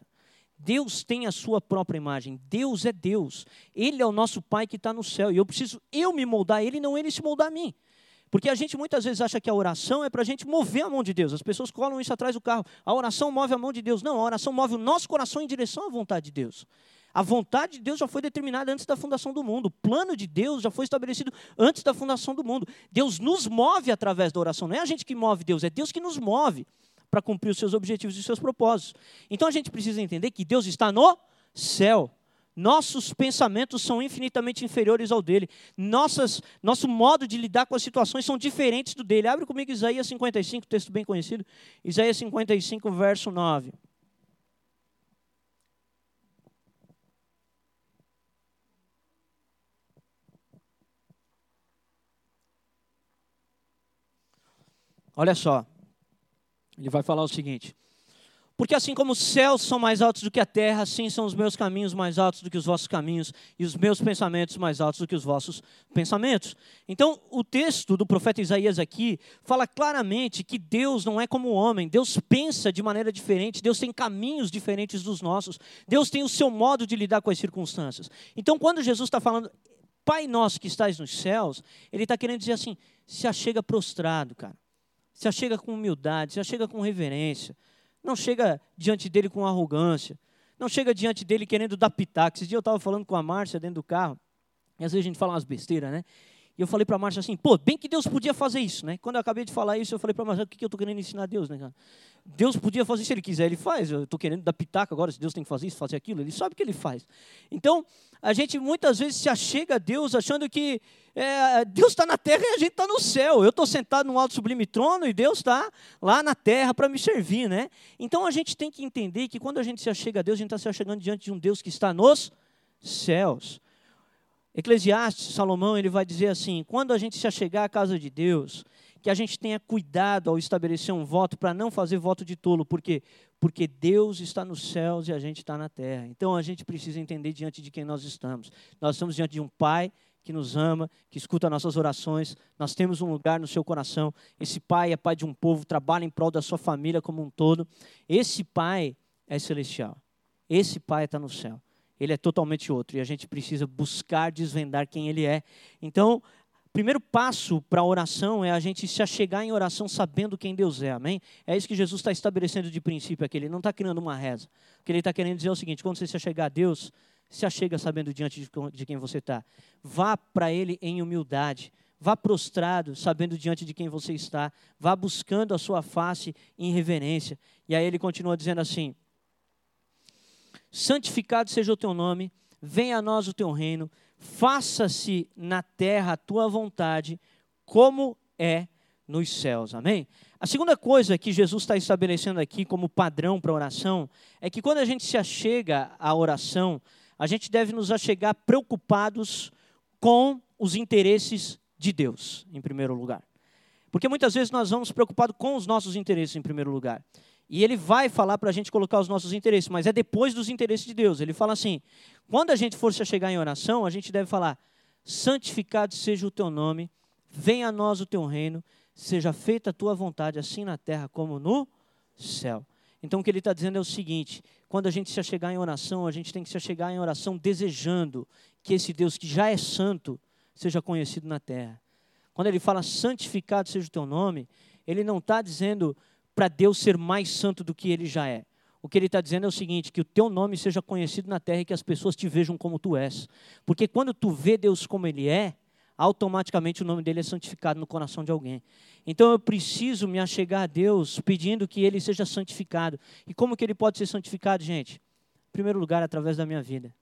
Deus tem a sua própria imagem. Deus é Deus. Ele é o nosso Pai que está no céu. E eu preciso eu me moldar a Ele, não Ele se moldar a mim. Porque a gente muitas vezes acha que a oração é para a gente mover a mão de Deus. As pessoas colam isso atrás do carro. A oração move a mão de Deus. Não, a oração move o nosso coração em direção à vontade de Deus. A vontade de Deus já foi determinada antes da fundação do mundo. O plano de Deus já foi estabelecido antes da fundação do mundo. Deus nos move através da oração. Não é a gente que move Deus, é Deus que nos move para cumprir os seus objetivos e os seus propósitos. Então a gente precisa entender que Deus está no céu. Nossos pensamentos são infinitamente inferiores ao dele. Nossas, nosso modo de lidar com as situações são diferentes do dele. Abre comigo Isaías 55, texto bem conhecido. Isaías 55, verso 9. Olha só, ele vai falar o seguinte: Porque assim como os céus são mais altos do que a terra, assim são os meus caminhos mais altos do que os vossos caminhos, e os meus pensamentos mais altos do que os vossos pensamentos. Então, o texto do profeta Isaías aqui fala claramente que Deus não é como o homem, Deus pensa de maneira diferente, Deus tem caminhos diferentes dos nossos, Deus tem o seu modo de lidar com as circunstâncias. Então, quando Jesus está falando, Pai nosso que estás nos céus, ele está querendo dizer assim: se achega prostrado, cara se chega com humildade, se chega com reverência, não chega diante dele com arrogância, não chega diante dele querendo dar pitaco. Esse dia eu estava falando com a Márcia dentro do carro, e às vezes a gente fala umas besteiras, né? E eu falei para a Márcia assim, pô, bem que Deus podia fazer isso, né? Quando eu acabei de falar isso, eu falei para a Márcia, o que, que eu estou querendo ensinar a Deus, né? Deus podia fazer, se Ele quiser, Ele faz. Eu estou querendo dar pitaco agora, se Deus tem que fazer isso, fazer aquilo, Ele sabe que Ele faz. Então, a gente muitas vezes se achega a Deus achando que é, Deus está na terra e a gente está no céu. Eu estou sentado num alto sublime trono e Deus está lá na terra para me servir, né? Então a gente tem que entender que quando a gente se achega a Deus, a gente está se achegando diante de um Deus que está nos céus. Eclesiastes, Salomão, ele vai dizer assim: quando a gente se achegar à casa de Deus, que a gente tenha cuidado ao estabelecer um voto para não fazer voto de tolo, por quê? Porque Deus está nos céus e a gente está na terra. Então a gente precisa entender diante de quem nós estamos. Nós estamos diante de um Pai que nos ama, que escuta nossas orações. Nós temos um lugar no seu coração. Esse pai é pai de um povo, trabalha em prol da sua família como um todo. Esse pai é celestial. Esse pai está no céu. Ele é totalmente outro e a gente precisa buscar desvendar quem ele é. Então, primeiro passo para a oração é a gente se achegar em oração sabendo quem Deus é, amém? É isso que Jesus está estabelecendo de princípio aqui. Ele não está criando uma reza. O que ele está querendo dizer é o seguinte: quando você se achegar a Deus, se achega sabendo diante de quem você está. Vá para Ele em humildade. Vá prostrado, sabendo diante de quem você está. Vá buscando a sua face em reverência. E aí ele continua dizendo assim: Santificado seja o teu nome, venha a nós o teu reino, faça-se na terra a tua vontade, como é nos céus. Amém? A segunda coisa que Jesus está estabelecendo aqui como padrão para a oração é que quando a gente se achega à oração, a gente deve nos achegar preocupados com os interesses de Deus, em primeiro lugar. Porque muitas vezes nós vamos preocupados com os nossos interesses, em primeiro lugar. E ele vai falar para a gente colocar os nossos interesses, mas é depois dos interesses de Deus. Ele fala assim: quando a gente for se chegar em oração, a gente deve falar: santificado seja o teu nome, venha a nós o teu reino, seja feita a tua vontade, assim na terra como no céu. Então o que ele está dizendo é o seguinte: quando a gente se achegar em oração, a gente tem que se achegar em oração desejando que esse Deus que já é santo seja conhecido na terra. Quando ele fala santificado seja o teu nome, ele não está dizendo para Deus ser mais santo do que ele já é. O que ele está dizendo é o seguinte: que o teu nome seja conhecido na terra e que as pessoas te vejam como tu és. Porque quando tu vê Deus como ele é, automaticamente o nome dele é santificado no coração de alguém. Então eu preciso me achegar a Deus pedindo que ele seja santificado. E como que ele pode ser santificado, gente? Em primeiro lugar, através da minha vida.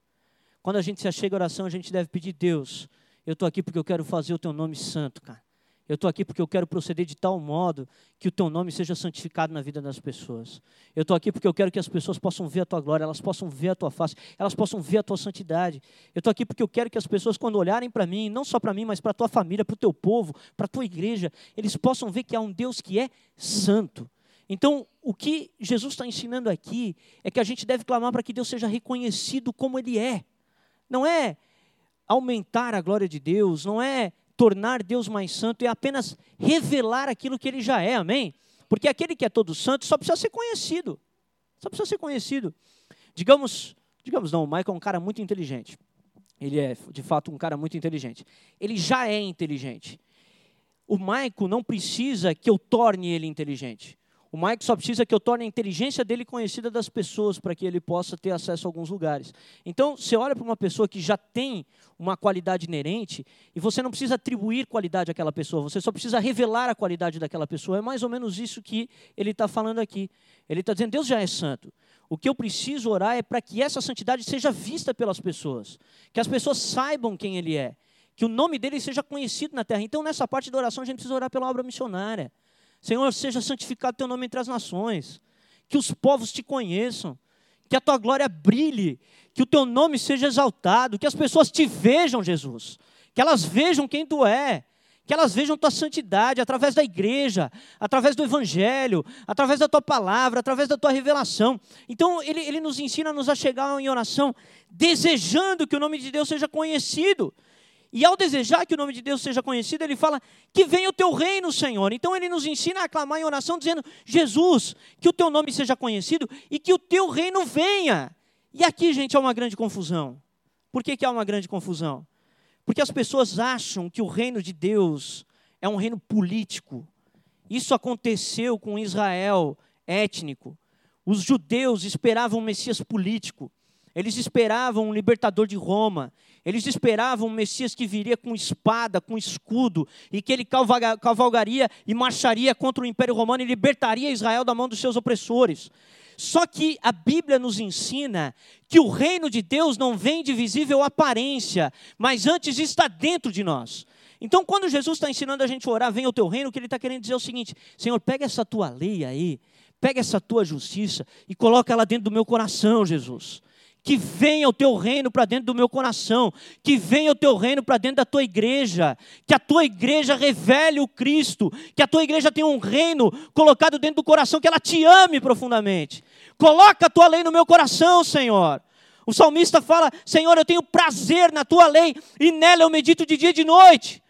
Quando a gente se achega à oração, a gente deve pedir, Deus, eu estou aqui porque eu quero fazer o teu nome santo, cara. Eu estou aqui porque eu quero proceder de tal modo que o teu nome seja santificado na vida das pessoas. Eu estou aqui porque eu quero que as pessoas possam ver a tua glória, elas possam ver a tua face, elas possam ver a tua santidade. Eu estou aqui porque eu quero que as pessoas, quando olharem para mim, não só para mim, mas para a tua família, para o teu povo, para a tua igreja, eles possam ver que há um Deus que é santo. Então, o que Jesus está ensinando aqui é que a gente deve clamar para que Deus seja reconhecido como Ele é. Não é aumentar a glória de Deus, não é tornar Deus mais santo é apenas revelar aquilo que ele já é, amém? Porque aquele que é todo santo só precisa ser conhecido. Só precisa ser conhecido. Digamos, digamos não, o Michael é um cara muito inteligente. Ele é, de fato, um cara muito inteligente. Ele já é inteligente. O Michael não precisa que eu torne ele inteligente. O Mike só precisa que eu torne a inteligência dele conhecida das pessoas para que ele possa ter acesso a alguns lugares. Então, você olha para uma pessoa que já tem uma qualidade inerente e você não precisa atribuir qualidade àquela pessoa, você só precisa revelar a qualidade daquela pessoa. É mais ou menos isso que ele está falando aqui. Ele está dizendo: Deus já é santo. O que eu preciso orar é para que essa santidade seja vista pelas pessoas, que as pessoas saibam quem Ele é, que o nome dele seja conhecido na terra. Então, nessa parte da oração, a gente precisa orar pela obra missionária. Senhor, seja santificado teu nome entre as nações, que os povos te conheçam, que a tua glória brilhe, que o teu nome seja exaltado, que as pessoas te vejam, Jesus, que elas vejam quem tu é, que elas vejam tua santidade através da igreja, através do evangelho, através da tua palavra, através da tua revelação. Então, ele, ele nos ensina a nos achegar em oração, desejando que o nome de Deus seja conhecido. E ao desejar que o nome de Deus seja conhecido, ele fala que venha o teu reino, Senhor. Então ele nos ensina a clamar em oração, dizendo: Jesus, que o teu nome seja conhecido e que o teu reino venha. E aqui, gente, há uma grande confusão. Por que, que há uma grande confusão? Porque as pessoas acham que o reino de Deus é um reino político. Isso aconteceu com Israel étnico. Os judeus esperavam um Messias político. Eles esperavam um libertador de Roma. Eles esperavam um Messias que viria com espada, com escudo, e que ele cavalgaria e marcharia contra o Império Romano e libertaria Israel da mão dos seus opressores. Só que a Bíblia nos ensina que o reino de Deus não vem de visível aparência, mas antes está dentro de nós. Então, quando Jesus está ensinando a gente a orar, venha o teu reino, o que ele está querendo dizer é o seguinte: Senhor, pega essa tua lei aí, pega essa tua justiça e coloca ela dentro do meu coração, Jesus que venha o teu reino para dentro do meu coração, que venha o teu reino para dentro da tua igreja, que a tua igreja revele o Cristo, que a tua igreja tenha um reino colocado dentro do coração, que ela te ame profundamente. Coloca a tua lei no meu coração, Senhor. O salmista fala: Senhor, eu tenho prazer na tua lei e nela eu medito de dia e de noite.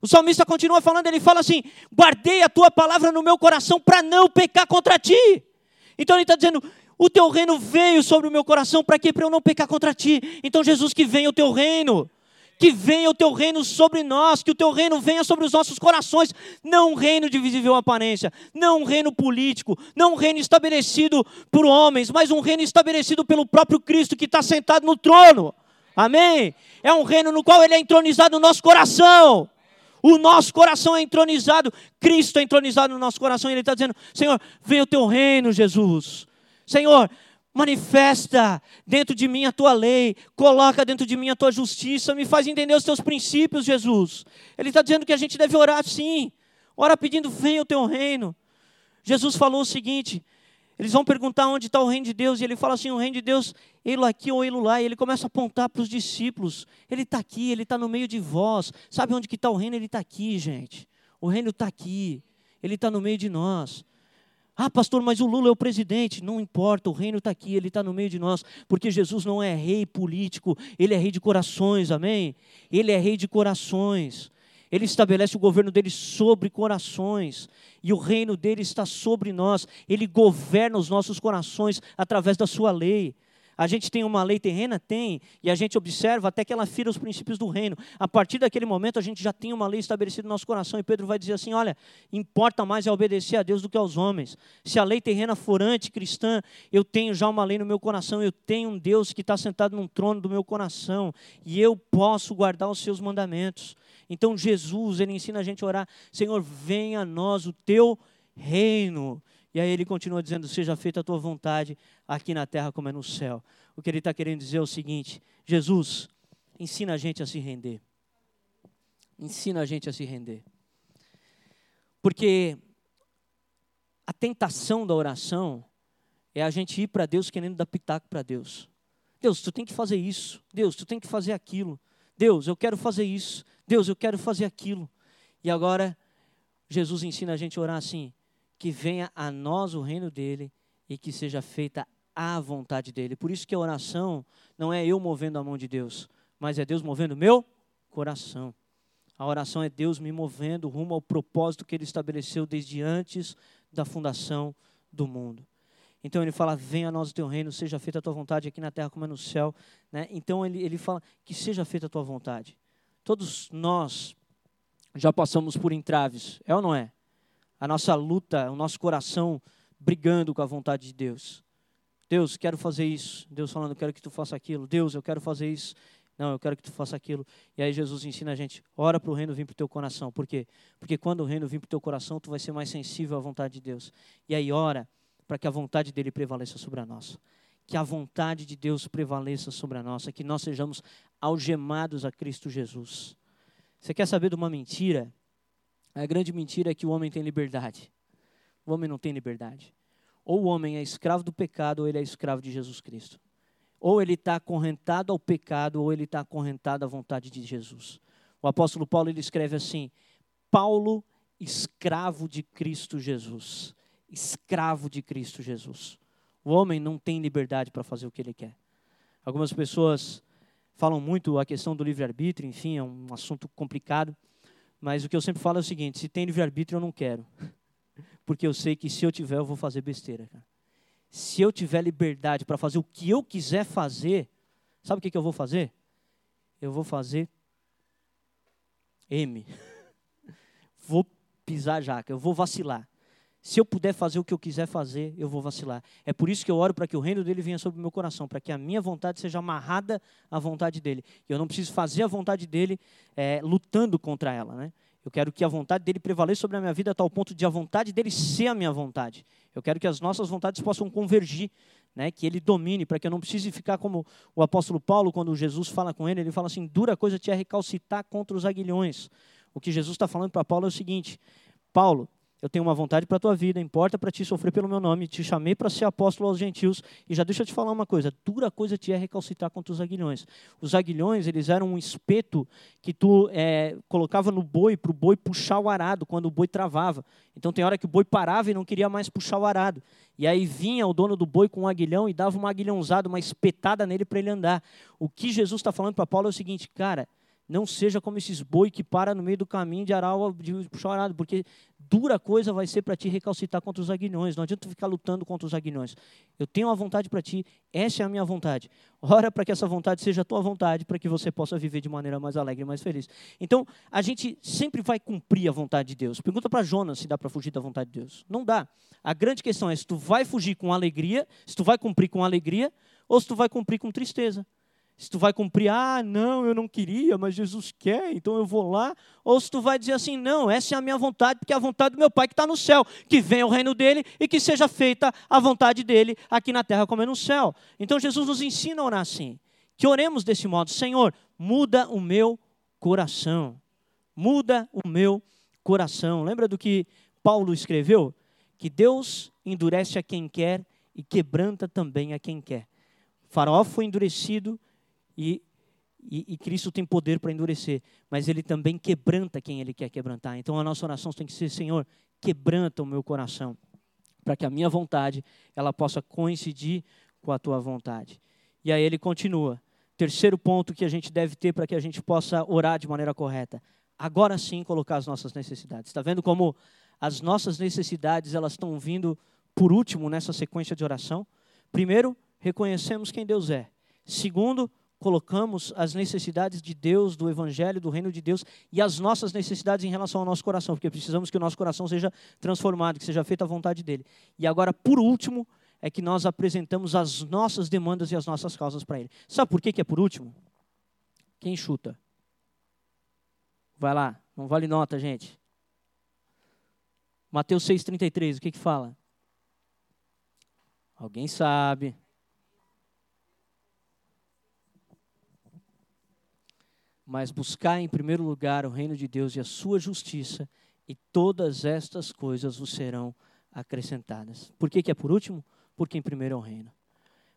O salmista continua falando, ele fala assim: guardei a tua palavra no meu coração para não pecar contra ti. Então ele está dizendo: o teu reino veio sobre o meu coração, para quê? Para eu não pecar contra ti. Então, Jesus, que venha o teu reino. Que venha o teu reino sobre nós, que o teu reino venha sobre os nossos corações, não um reino de visível aparência, não um reino político, não um reino estabelecido por homens, mas um reino estabelecido pelo próprio Cristo que está sentado no trono. Amém? É um reino no qual ele é entronizado no nosso coração. O nosso coração é entronizado, Cristo é entronizado no nosso coração, e Ele está dizendo: Senhor, venha o teu reino, Jesus. Senhor, manifesta dentro de mim a tua lei, coloca dentro de mim a tua justiça, me faz entender os teus princípios, Jesus. Ele está dizendo que a gente deve orar sim, ora pedindo, venha o teu reino. Jesus falou o seguinte: eles vão perguntar onde está o reino de Deus, e ele fala assim: o reino de Deus, ele aqui ou ele lá, e ele começa a apontar para os discípulos: ele está aqui, ele está no meio de vós. Sabe onde que está o reino? Ele está aqui, gente. O reino está aqui, ele está no meio de nós. Ah, pastor, mas o Lula é o presidente. Não importa, o reino está aqui, ele está no meio de nós, porque Jesus não é rei político, ele é rei de corações, amém? Ele é rei de corações. Ele estabelece o governo dele sobre corações, e o reino dele está sobre nós. Ele governa os nossos corações através da sua lei. A gente tem uma lei terrena? Tem. E a gente observa até que ela fira os princípios do reino. A partir daquele momento, a gente já tem uma lei estabelecida no nosso coração. E Pedro vai dizer assim: olha, importa mais é obedecer a Deus do que aos homens. Se a lei terrena for anticristã, eu tenho já uma lei no meu coração. Eu tenho um Deus que está sentado num trono do meu coração. E eu posso guardar os seus mandamentos. Então, Jesus, ele ensina a gente a orar: Senhor, venha a nós o teu reino. E aí ele continua dizendo: Seja feita a tua vontade aqui na terra como é no céu. O que ele está querendo dizer é o seguinte: Jesus, ensina a gente a se render. Ensina a gente a se render. Porque a tentação da oração é a gente ir para Deus querendo dar pitaco para Deus. Deus, tu tem que fazer isso. Deus, tu tem que fazer aquilo. Deus, eu quero fazer isso. Deus, eu quero fazer aquilo. E agora, Jesus ensina a gente a orar assim: que venha a nós o reino dele e que seja feita a vontade dele. Por isso que a oração não é eu movendo a mão de Deus, mas é Deus movendo o meu coração. A oração é Deus me movendo rumo ao propósito que Ele estabeleceu desde antes da fundação do mundo. Então ele fala: Venha a nós o teu reino, seja feita a tua vontade aqui na terra como é no céu. Né? Então ele, ele fala: Que seja feita a tua vontade. Todos nós já passamos por entraves, é ou não é? A nossa luta, o nosso coração brigando com a vontade de Deus. Deus, quero fazer isso. Deus falando, quero que tu faça aquilo. Deus, eu quero fazer isso. Não, eu quero que tu faça aquilo. E aí Jesus ensina a gente, ora para o reino vir para o teu coração. Por quê? Porque quando o reino vir para o teu coração, tu vai ser mais sensível à vontade de Deus. E aí ora para que a vontade dele prevaleça sobre a nossa. Que a vontade de Deus prevaleça sobre a nossa. Que nós sejamos algemados a Cristo Jesus. Você quer saber de uma mentira? A grande mentira é que o homem tem liberdade. O homem não tem liberdade. Ou o homem é escravo do pecado, ou ele é escravo de Jesus Cristo. Ou ele está acorrentado ao pecado, ou ele está acorrentado à vontade de Jesus. O apóstolo Paulo ele escreve assim: Paulo, escravo de Cristo Jesus. Escravo de Cristo Jesus. O homem não tem liberdade para fazer o que ele quer. Algumas pessoas falam muito a questão do livre-arbítrio, enfim, é um assunto complicado. Mas o que eu sempre falo é o seguinte: se tem livre-arbítrio, eu não quero. [LAUGHS] Porque eu sei que se eu tiver, eu vou fazer besteira. Cara se eu tiver liberdade para fazer o que eu quiser fazer, sabe o que, que eu vou fazer? Eu vou fazer M. [LAUGHS] vou pisar jaca, eu vou vacilar. Se eu puder fazer o que eu quiser fazer, eu vou vacilar. É por isso que eu oro para que o reino dele venha sobre o meu coração, para que a minha vontade seja amarrada à vontade dele. E eu não preciso fazer a vontade dele é, lutando contra ela. Né? Eu quero que a vontade dele prevaleça sobre a minha vida a tal ponto de a vontade dele ser a minha vontade. Eu quero que as nossas vontades possam convergir, né? que ele domine, para que eu não precise ficar como o apóstolo Paulo, quando Jesus fala com ele, ele fala assim: dura coisa te é recalcitar contra os aguilhões. O que Jesus está falando para Paulo é o seguinte: Paulo, eu tenho uma vontade para a tua vida, importa para ti sofrer pelo meu nome, te chamei para ser apóstolo aos gentios, e já deixa eu te falar uma coisa, dura coisa te é recalcitrar contra os aguilhões. Os aguilhões, eles eram um espeto que tu é, colocava no boi, para o boi puxar o arado, quando o boi travava. Então tem hora que o boi parava e não queria mais puxar o arado. E aí vinha o dono do boi com um aguilhão e dava uma aguilhãozada, uma espetada nele para ele andar. O que Jesus está falando para Paulo é o seguinte, cara, não seja como esses boi que para no meio do caminho de aral de arado, porque dura coisa vai ser para ti recalcitar contra os aguilhões. Não adianta tu ficar lutando contra os aguilhões. Eu tenho uma vontade para ti, essa é a minha vontade. Ora para que essa vontade seja a tua vontade, para que você possa viver de maneira mais alegre e mais feliz. Então, a gente sempre vai cumprir a vontade de Deus. Pergunta para Jonas se dá para fugir da vontade de Deus. Não dá. A grande questão é se tu vai fugir com alegria, se tu vai cumprir com alegria, ou se tu vai cumprir com tristeza. Se tu vai cumprir, ah, não, eu não queria, mas Jesus quer, então eu vou lá. Ou se tu vai dizer assim, não, essa é a minha vontade, porque é a vontade do meu Pai que está no céu, que venha o reino dele e que seja feita a vontade dele aqui na terra como é no céu. Então Jesus nos ensina a orar assim, que oremos desse modo, Senhor, muda o meu coração, muda o meu coração. Lembra do que Paulo escreveu? Que Deus endurece a quem quer e quebranta também a quem quer. O faraó foi endurecido, e, e, e Cristo tem poder para endurecer, mas Ele também quebranta quem Ele quer quebrantar. Então a nossa oração tem que ser, Senhor, quebranta o meu coração, para que a minha vontade ela possa coincidir com a Tua vontade. E aí ele continua. Terceiro ponto que a gente deve ter para que a gente possa orar de maneira correta. Agora sim colocar as nossas necessidades. Está vendo como as nossas necessidades elas estão vindo por último nessa sequência de oração? Primeiro, reconhecemos quem Deus é. Segundo, colocamos as necessidades de Deus, do Evangelho, do reino de Deus e as nossas necessidades em relação ao nosso coração, porque precisamos que o nosso coração seja transformado, que seja feita a vontade dele. E agora, por último, é que nós apresentamos as nossas demandas e as nossas causas para ele. Sabe por que, que é por último? Quem chuta? Vai lá, não vale nota, gente. Mateus 6,33, o que que fala? Alguém sabe. Mas buscar em primeiro lugar o reino de Deus e a sua justiça, e todas estas coisas vos serão acrescentadas. Por que, que é por último? Porque em primeiro é o reino.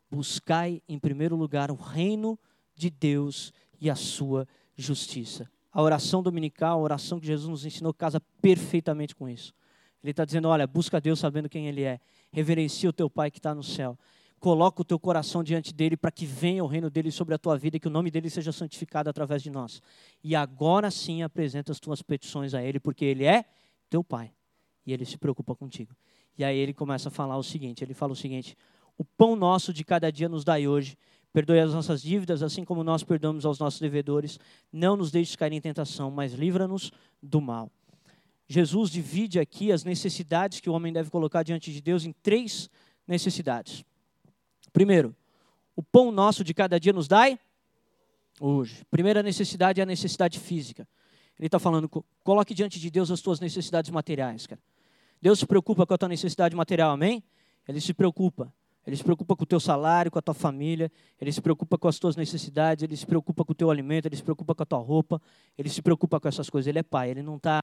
Buscai em primeiro lugar o reino de Deus e a sua justiça. A oração dominical, a oração que Jesus nos ensinou, casa perfeitamente com isso. Ele está dizendo: olha, busca Deus sabendo quem Ele é, reverencia o teu Pai que está no céu. Coloca o teu coração diante dele para que venha o reino dele sobre a tua vida e que o nome dele seja santificado através de nós. E agora sim apresenta as tuas petições a ele, porque ele é teu pai e ele se preocupa contigo. E aí ele começa a falar o seguinte: ele fala o seguinte: o pão nosso de cada dia nos dai hoje. Perdoe as nossas dívidas, assim como nós perdoamos aos nossos devedores. Não nos deixes cair em tentação, mas livra-nos do mal. Jesus divide aqui as necessidades que o homem deve colocar diante de Deus em três necessidades. Primeiro, o pão nosso de cada dia nos dai hoje. Primeira necessidade é a necessidade física. Ele está falando, coloque diante de Deus as tuas necessidades materiais, cara. Deus se preocupa com a tua necessidade material, amém? Ele se preocupa. Ele se preocupa com o teu salário, com a tua família, ele se preocupa com as tuas necessidades, ele se preocupa com o teu alimento, ele se preocupa com a tua roupa, ele se preocupa com essas coisas. Ele é pai, ele não está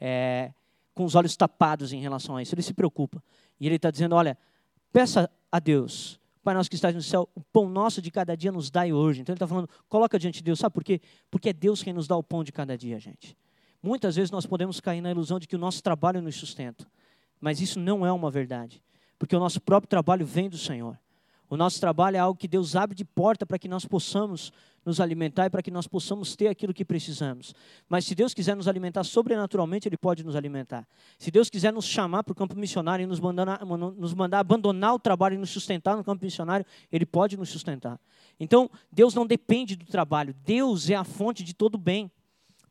é, com os olhos tapados em relação a isso, ele se preocupa. E ele está dizendo: olha, peça a Deus, Pai nosso que estás no céu, o pão nosso de cada dia nos dai hoje. Então ele está falando, coloca diante de Deus, sabe por quê? Porque é Deus quem nos dá o pão de cada dia, gente. Muitas vezes nós podemos cair na ilusão de que o nosso trabalho nos sustenta, mas isso não é uma verdade, porque o nosso próprio trabalho vem do Senhor. O nosso trabalho é algo que Deus abre de porta para que nós possamos nos alimentar e para que nós possamos ter aquilo que precisamos. Mas se Deus quiser nos alimentar sobrenaturalmente, Ele pode nos alimentar. Se Deus quiser nos chamar para o campo missionário e nos mandar, nos mandar abandonar o trabalho e nos sustentar no campo missionário, Ele pode nos sustentar. Então, Deus não depende do trabalho, Deus é a fonte de todo bem.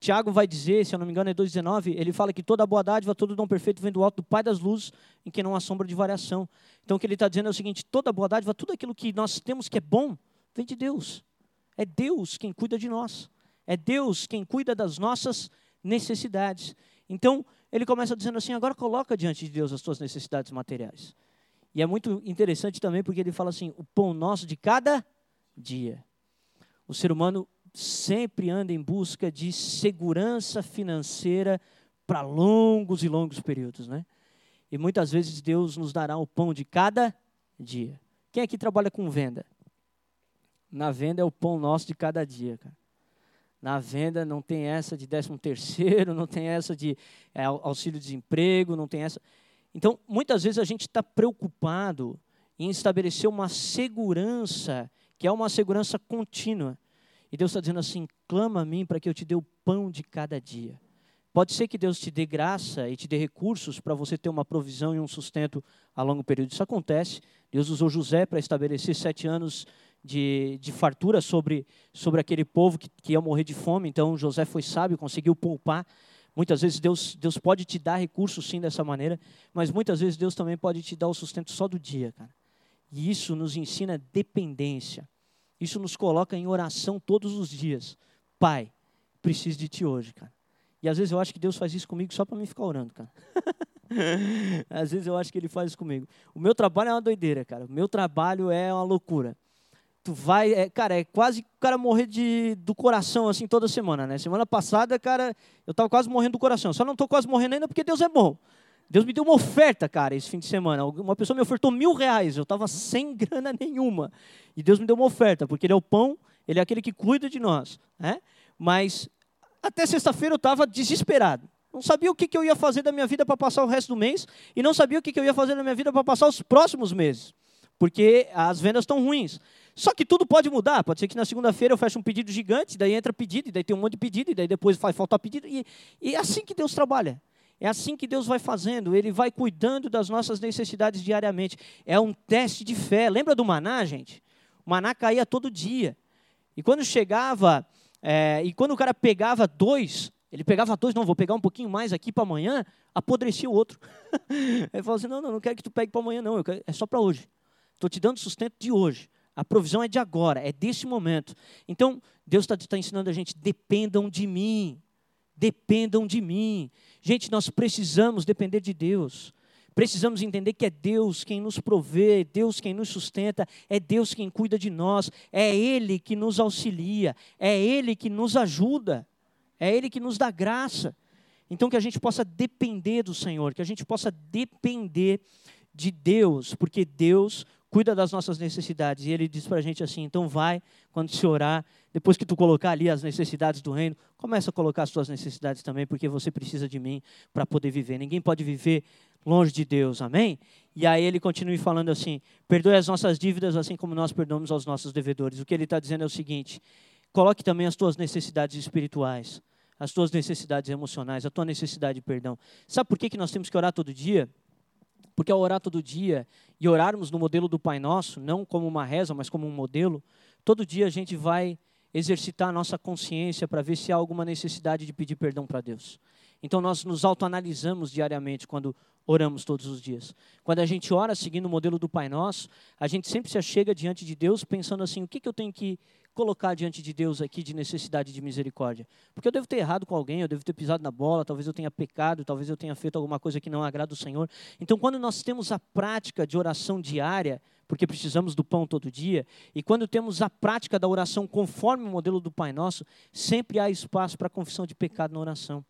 Tiago vai dizer, se eu não me engano é 2,19, ele fala que toda boa dádiva, todo dom perfeito vem do alto do Pai das luzes, em que não há sombra de variação. Então o que ele está dizendo é o seguinte: toda boa dádiva, tudo aquilo que nós temos que é bom, vem de Deus. É Deus quem cuida de nós. É Deus quem cuida das nossas necessidades. Então, ele começa dizendo assim: agora coloca diante de Deus as tuas necessidades materiais. E é muito interessante também porque ele fala assim: o pão nosso de cada dia. O ser humano sempre anda em busca de segurança financeira para longos e longos períodos, né? E muitas vezes Deus nos dará o pão de cada dia. Quem aqui trabalha com venda? Na venda é o pão nosso de cada dia, cara. Na venda não tem essa de décimo terceiro, [LAUGHS] não tem essa de é, auxílio-desemprego, não tem essa. Então, muitas vezes a gente está preocupado em estabelecer uma segurança que é uma segurança contínua. E Deus está dizendo assim: clama a mim para que eu te dê o pão de cada dia. Pode ser que Deus te dê graça e te dê recursos para você ter uma provisão e um sustento a longo período. Isso acontece. Deus usou José para estabelecer sete anos de, de fartura sobre, sobre aquele povo que, que ia morrer de fome. Então José foi sábio, conseguiu poupar. Muitas vezes Deus, Deus pode te dar recursos sim dessa maneira, mas muitas vezes Deus também pode te dar o sustento só do dia, cara. E isso nos ensina dependência. Isso nos coloca em oração todos os dias. Pai, preciso de ti hoje, cara. E às vezes eu acho que Deus faz isso comigo só para mim ficar orando, cara. [LAUGHS] às vezes eu acho que Ele faz isso comigo. O meu trabalho é uma doideira, cara. O meu trabalho é uma loucura. Tu vai, é, cara, é quase o cara morrer de, do coração assim toda semana, né? Semana passada, cara, eu tava quase morrendo do coração. Só não tô quase morrendo ainda porque Deus é bom. Deus me deu uma oferta, cara, esse fim de semana. Uma pessoa me ofertou mil reais, eu estava sem [LAUGHS] grana nenhuma. E Deus me deu uma oferta, porque Ele é o pão, Ele é aquele que cuida de nós. Né? Mas até sexta-feira eu estava desesperado. Não sabia o que, eu ia fazer da minha vida para passar o resto do mês, e não sabia o que, eu ia fazer da minha vida para passar os próximos meses, porque as vendas estão ruins. Só que tudo pode mudar. Pode ser que na segunda-feira eu feche um pedido gigante, daí entra pedido, daí tem um monte de pedido, daí depois vai faltar pedido. E, e é assim que Deus trabalha. É assim que Deus vai fazendo, Ele vai cuidando das nossas necessidades diariamente. É um teste de fé. Lembra do maná, gente? O maná caía todo dia. E quando chegava, é, e quando o cara pegava dois, ele pegava dois, não, vou pegar um pouquinho mais aqui para amanhã, apodrecia o outro. [LAUGHS] ele falou assim: não, não, não quero que tu pegue para amanhã, não, quero, é só para hoje. Estou te dando sustento de hoje. A provisão é de agora, é desse momento. Então, Deus está tá ensinando a gente: dependam de mim dependam de mim. Gente, nós precisamos depender de Deus. Precisamos entender que é Deus quem nos provê, Deus quem nos sustenta, é Deus quem cuida de nós, é Ele que nos auxilia, é Ele que nos ajuda, é Ele que nos dá graça. Então, que a gente possa depender do Senhor, que a gente possa depender de Deus, porque Deus cuida das nossas necessidades. E ele diz para a gente assim: então vai, quando se orar, depois que tu colocar ali as necessidades do reino, começa a colocar as tuas necessidades também, porque você precisa de mim para poder viver. Ninguém pode viver longe de Deus, amém? E aí ele continua falando assim: perdoe as nossas dívidas assim como nós perdoamos aos nossos devedores. O que ele está dizendo é o seguinte: coloque também as tuas necessidades espirituais, as tuas necessidades emocionais, a tua necessidade de perdão. Sabe por que, que nós temos que orar todo dia? Porque ao orar todo dia e orarmos no modelo do Pai Nosso, não como uma reza, mas como um modelo, todo dia a gente vai exercitar a nossa consciência para ver se há alguma necessidade de pedir perdão para Deus. Então nós nos autoanalisamos diariamente quando oramos todos os dias. Quando a gente ora seguindo o modelo do Pai Nosso, a gente sempre se achega diante de Deus pensando assim: o que, que eu tenho que colocar diante de Deus aqui de necessidade de misericórdia? Porque eu devo ter errado com alguém, eu devo ter pisado na bola, talvez eu tenha pecado, talvez eu tenha feito alguma coisa que não agrada o Senhor. Então, quando nós temos a prática de oração diária, porque precisamos do pão todo dia, e quando temos a prática da oração conforme o modelo do Pai Nosso, sempre há espaço para confissão de pecado na oração.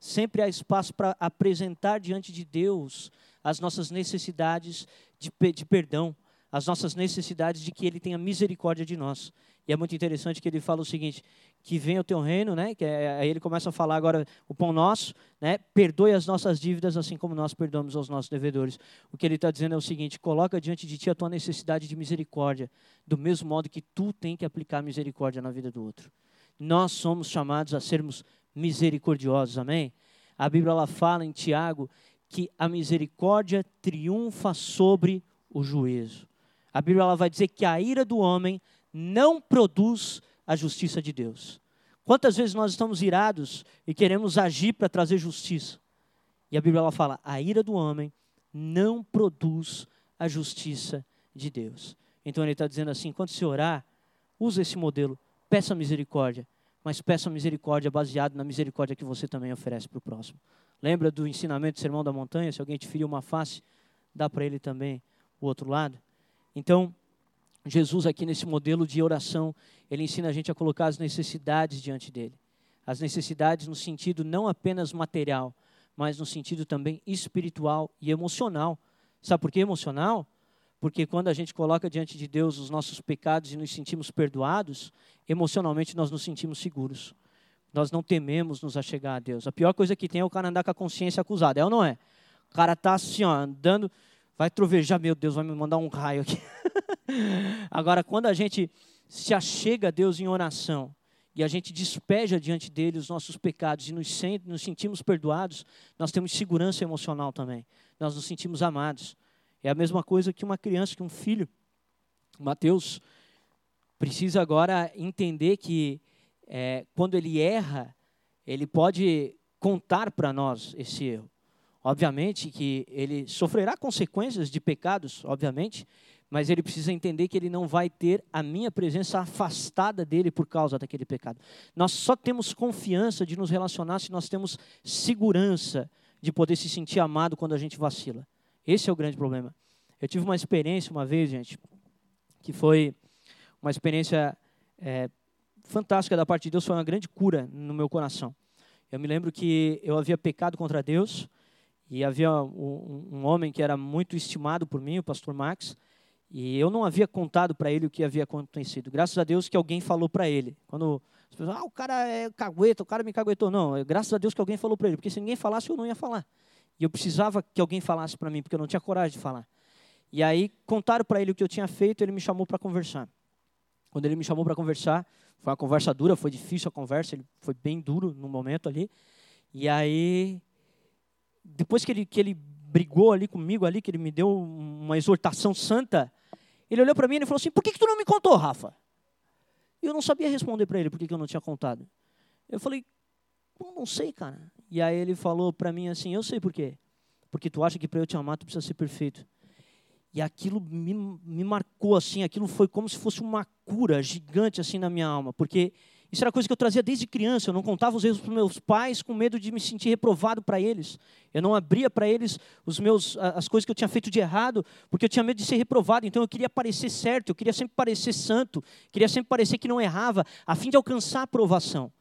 Sempre há espaço para apresentar diante de Deus as nossas necessidades de, de perdão, as nossas necessidades de que Ele tenha misericórdia de nós. E é muito interessante que ele fala o seguinte: que venha o teu reino, né? Que é, aí ele começa a falar agora o pão nosso, né? Perdoe as nossas dívidas assim como nós perdoamos aos nossos devedores. O que ele está dizendo é o seguinte: coloca diante de ti a tua necessidade de misericórdia, do mesmo modo que tu tem que aplicar misericórdia na vida do outro. Nós somos chamados a sermos misericordiosos, amém? A Bíblia ela fala em Tiago que a misericórdia triunfa sobre o juízo. A Bíblia ela vai dizer que a ira do homem não produz a justiça de Deus. Quantas vezes nós estamos irados e queremos agir para trazer justiça? E a Bíblia ela fala: a ira do homem não produz a justiça de Deus. Então ele está dizendo assim: quando se orar, use esse modelo, peça misericórdia, mas peça misericórdia baseado na misericórdia que você também oferece para o próximo. Lembra do ensinamento do Sermão da Montanha? Se alguém te feriu uma face, dá para ele também o outro lado. Então, Jesus, aqui nesse modelo de oração, ele ensina a gente a colocar as necessidades diante dele. As necessidades no sentido não apenas material, mas no sentido também espiritual e emocional. Sabe por que emocional? Porque quando a gente coloca diante de Deus os nossos pecados e nos sentimos perdoados, emocionalmente nós nos sentimos seguros. Nós não tememos nos achegar a Deus. A pior coisa que tem é o cara andar com a consciência acusada, é ou não é? O cara está assim, ó, andando, vai trovejar, meu Deus, vai me mandar um raio aqui. [LAUGHS] Agora, quando a gente se achega a Deus em oração, e a gente despeja diante dele os nossos pecados e nos, nos sentimos perdoados, nós temos segurança emocional também. Nós nos sentimos amados. É a mesma coisa que uma criança, que um filho. Mateus precisa agora entender que é, quando ele erra, ele pode contar para nós esse erro. Obviamente que ele sofrerá consequências de pecados, obviamente, mas ele precisa entender que ele não vai ter a minha presença afastada dele por causa daquele pecado. Nós só temos confiança de nos relacionar se nós temos segurança de poder se sentir amado quando a gente vacila. Esse é o grande problema. Eu tive uma experiência uma vez, gente, que foi uma experiência é, fantástica da parte de Deus, foi uma grande cura no meu coração. Eu me lembro que eu havia pecado contra Deus e havia um, um homem que era muito estimado por mim, o pastor Max, e eu não havia contado para ele o que havia acontecido. Graças a Deus que alguém falou para ele. Quando as pessoas, ah, o cara é cagueta, o cara me caguetou. Não, graças a Deus que alguém falou para ele, porque se ninguém falasse, eu não ia falar. E eu precisava que alguém falasse para mim, porque eu não tinha coragem de falar. E aí contaram para ele o que eu tinha feito, ele me chamou para conversar. Quando ele me chamou para conversar, foi uma conversa dura, foi difícil a conversa, ele foi bem duro no momento ali. E aí, depois que ele, que ele brigou ali comigo, ali, que ele me deu uma exortação santa, ele olhou para mim e falou assim: Por que, que tu não me contou, Rafa? E eu não sabia responder para ele por que, que eu não tinha contado. Eu falei: Não sei, cara. E aí ele falou para mim assim: Eu sei por quê. Porque tu acha que para eu te amar tu precisa ser perfeito. E aquilo me, me marcou assim, aquilo foi como se fosse uma cura gigante assim na minha alma, porque isso era coisa que eu trazia desde criança. Eu não contava os erros para meus pais com medo de me sentir reprovado para eles. Eu não abria para eles os meus, as coisas que eu tinha feito de errado, porque eu tinha medo de ser reprovado. Então eu queria parecer certo, eu queria sempre parecer santo, queria sempre parecer que não errava, a fim de alcançar a aprovação.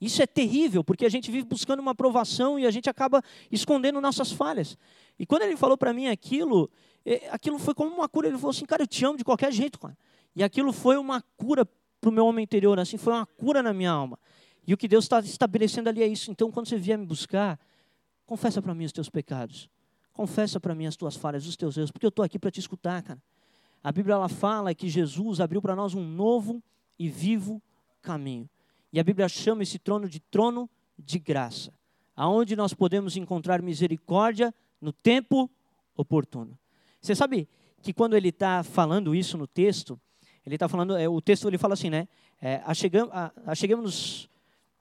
Isso é terrível, porque a gente vive buscando uma aprovação e a gente acaba escondendo nossas falhas. E quando ele falou para mim aquilo, é, aquilo foi como uma cura. Ele falou assim, cara, eu te amo de qualquer jeito, cara. E aquilo foi uma cura para o meu homem interior, assim, foi uma cura na minha alma. E o que Deus está estabelecendo ali é isso. Então, quando você vier me buscar, confessa para mim os teus pecados. Confessa para mim as tuas falhas, os teus erros, porque eu estou aqui para te escutar, cara. A Bíblia ela fala que Jesus abriu para nós um novo e vivo caminho. E a Bíblia chama esse trono de trono de graça, aonde nós podemos encontrar misericórdia no tempo oportuno. Você sabe que quando ele está falando isso no texto, ele está falando, é, o texto ele fala assim, né? É, achegamos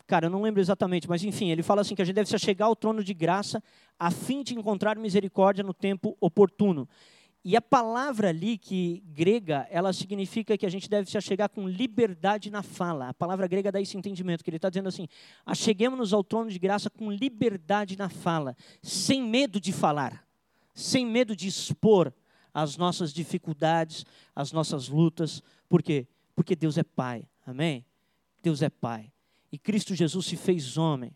Cara, eu não lembro exatamente, mas enfim, ele fala assim que a gente deve se achegar ao trono de graça a fim de encontrar misericórdia no tempo oportuno. E a palavra ali, que grega, ela significa que a gente deve se achegar com liberdade na fala. A palavra grega dá esse entendimento, que ele está dizendo assim: acheguemos-nos ao trono de graça com liberdade na fala, sem medo de falar, sem medo de expor as nossas dificuldades, as nossas lutas. Por quê? Porque Deus é Pai. Amém? Deus é Pai. E Cristo Jesus se fez homem.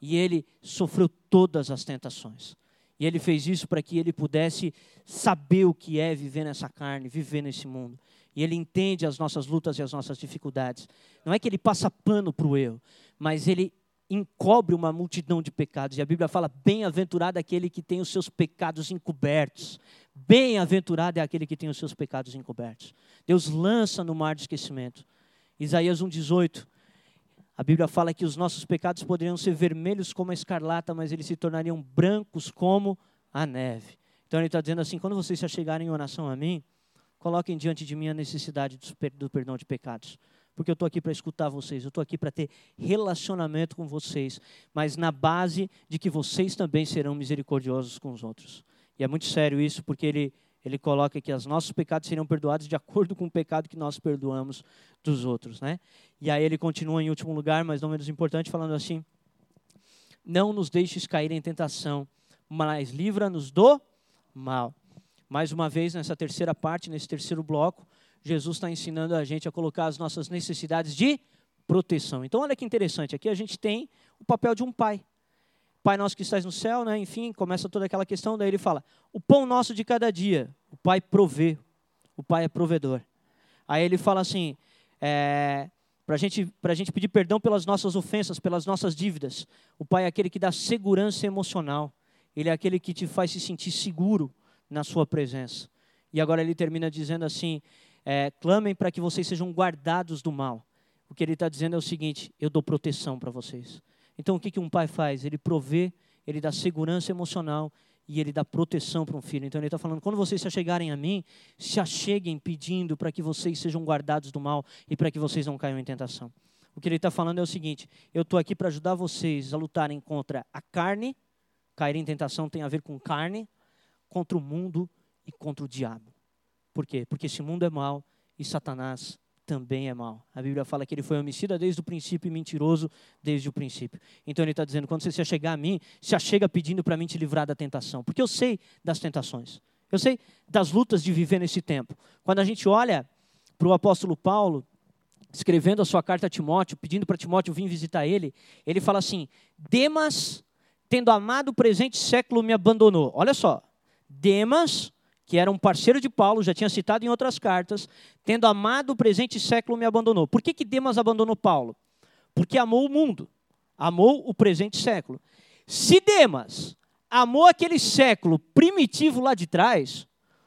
E ele sofreu todas as tentações. E ele fez isso para que ele pudesse saber o que é viver nessa carne, viver nesse mundo. E ele entende as nossas lutas e as nossas dificuldades. Não é que ele passa pano para o erro, mas ele encobre uma multidão de pecados. E a Bíblia fala: bem-aventurado aquele que tem os seus pecados encobertos. Bem-aventurado é aquele que tem os seus pecados encobertos. Deus lança no mar de esquecimento. Isaías 1,18 a Bíblia fala que os nossos pecados poderiam ser vermelhos como a escarlata, mas eles se tornariam brancos como a neve. Então ele está dizendo assim: quando vocês se chegarem em oração a mim, coloquem diante de mim a necessidade do perdão de pecados. Porque eu estou aqui para escutar vocês, eu estou aqui para ter relacionamento com vocês, mas na base de que vocês também serão misericordiosos com os outros. E é muito sério isso, porque ele, ele coloca que os nossos pecados seriam perdoados de acordo com o pecado que nós perdoamos dos outros, né? E aí ele continua em último lugar, mas não menos importante, falando assim: Não nos deixes cair em tentação, mas livra-nos do mal. Mais uma vez, nessa terceira parte, nesse terceiro bloco, Jesus está ensinando a gente a colocar as nossas necessidades de proteção. Então, olha que interessante, aqui a gente tem o papel de um pai. Pai nosso que estás no céu, né? enfim, começa toda aquela questão, daí ele fala: o pão nosso de cada dia, o pai provê, o pai é provedor. Aí ele fala assim: é, para gente, a gente pedir perdão pelas nossas ofensas, pelas nossas dívidas. O pai é aquele que dá segurança emocional, ele é aquele que te faz se sentir seguro na sua presença. E agora ele termina dizendo assim: é, clamem para que vocês sejam guardados do mal. O que ele está dizendo é o seguinte: eu dou proteção para vocês. Então, o que, que um pai faz? Ele provê, ele dá segurança emocional e ele dá proteção para um filho. Então, ele está falando: quando vocês se achegarem a mim, se acheguem pedindo para que vocês sejam guardados do mal e para que vocês não caiam em tentação. O que ele está falando é o seguinte: eu estou aqui para ajudar vocês a lutarem contra a carne, cair em tentação tem a ver com carne, contra o mundo e contra o diabo. Por quê? Porque esse mundo é mau e Satanás também é mal. A Bíblia fala que ele foi homicida desde o princípio e mentiroso desde o princípio. Então ele está dizendo: quando você se achegar a mim, se achega pedindo para mim te livrar da tentação. Porque eu sei das tentações. Eu sei das lutas de viver nesse tempo. Quando a gente olha para o apóstolo Paulo, escrevendo a sua carta a Timóteo, pedindo para Timóteo vir visitar ele, ele fala assim: Demas, tendo amado o presente século, me abandonou. Olha só, Demas que era um parceiro de Paulo, já tinha citado em outras cartas, tendo amado o presente século, me abandonou. Por que, que Demas abandonou Paulo? Porque amou o mundo, amou o presente século. Se Demas amou aquele século primitivo lá de trás,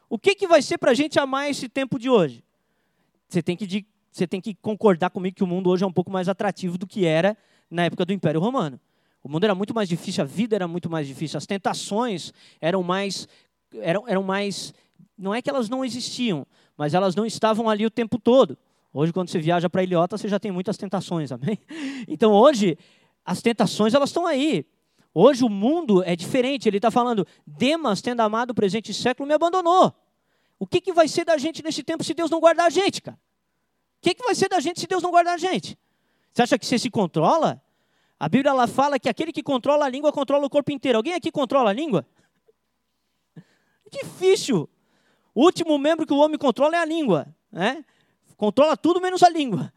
o que, que vai ser para a gente amar esse tempo de hoje? Você tem, que, você tem que concordar comigo que o mundo hoje é um pouco mais atrativo do que era na época do Império Romano. O mundo era muito mais difícil, a vida era muito mais difícil, as tentações eram mais eram, eram mais. Não é que elas não existiam, mas elas não estavam ali o tempo todo. Hoje, quando você viaja para Ilhota, você já tem muitas tentações, amém? [LAUGHS] Então, hoje, as tentações elas estão aí. Hoje o mundo é diferente. Ele está falando, Demas, tendo amado o presente século, me abandonou. O que, que vai ser da gente nesse tempo se Deus não guardar a gente, cara? O que, que vai ser da gente se Deus não guardar a gente? Você acha que você se controla? A Bíblia lá fala que aquele que controla a língua controla o corpo inteiro. Alguém aqui controla a língua? Difícil. O último membro que o homem controla é a língua. Né? Controla tudo menos a língua.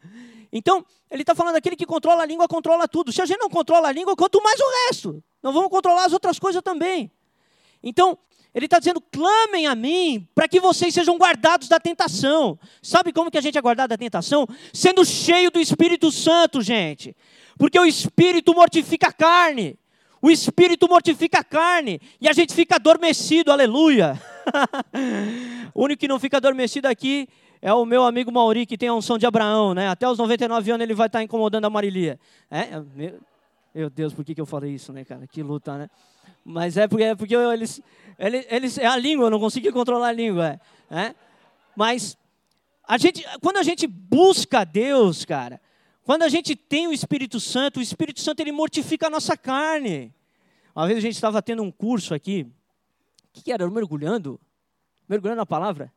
Então, ele está falando aquele que controla a língua, controla tudo. Se a gente não controla a língua, quanto mais o resto. Não vamos controlar as outras coisas também. Então, ele está dizendo: clamem a mim para que vocês sejam guardados da tentação. Sabe como que a gente é guardado da tentação? Sendo cheio do Espírito Santo, gente. Porque o Espírito mortifica a carne. O espírito mortifica a carne e a gente fica adormecido, aleluia. [LAUGHS] o único que não fica adormecido aqui é o meu amigo Mauri, que tem a unção de Abraão, né? Até os 99 anos ele vai estar incomodando a Marilia. É, meu, meu Deus, por que, que eu falei isso, né, cara? Que luta, né? Mas é porque, é porque eles, eles, eles, é a língua, eu não consegui controlar a língua. É, é? Mas a gente, quando a gente busca Deus, cara, quando a gente tem o Espírito Santo, o Espírito Santo ele mortifica a nossa carne. Uma vez a gente estava tendo um curso aqui, o que, era? Mergulhando? Mergulhando na palavra?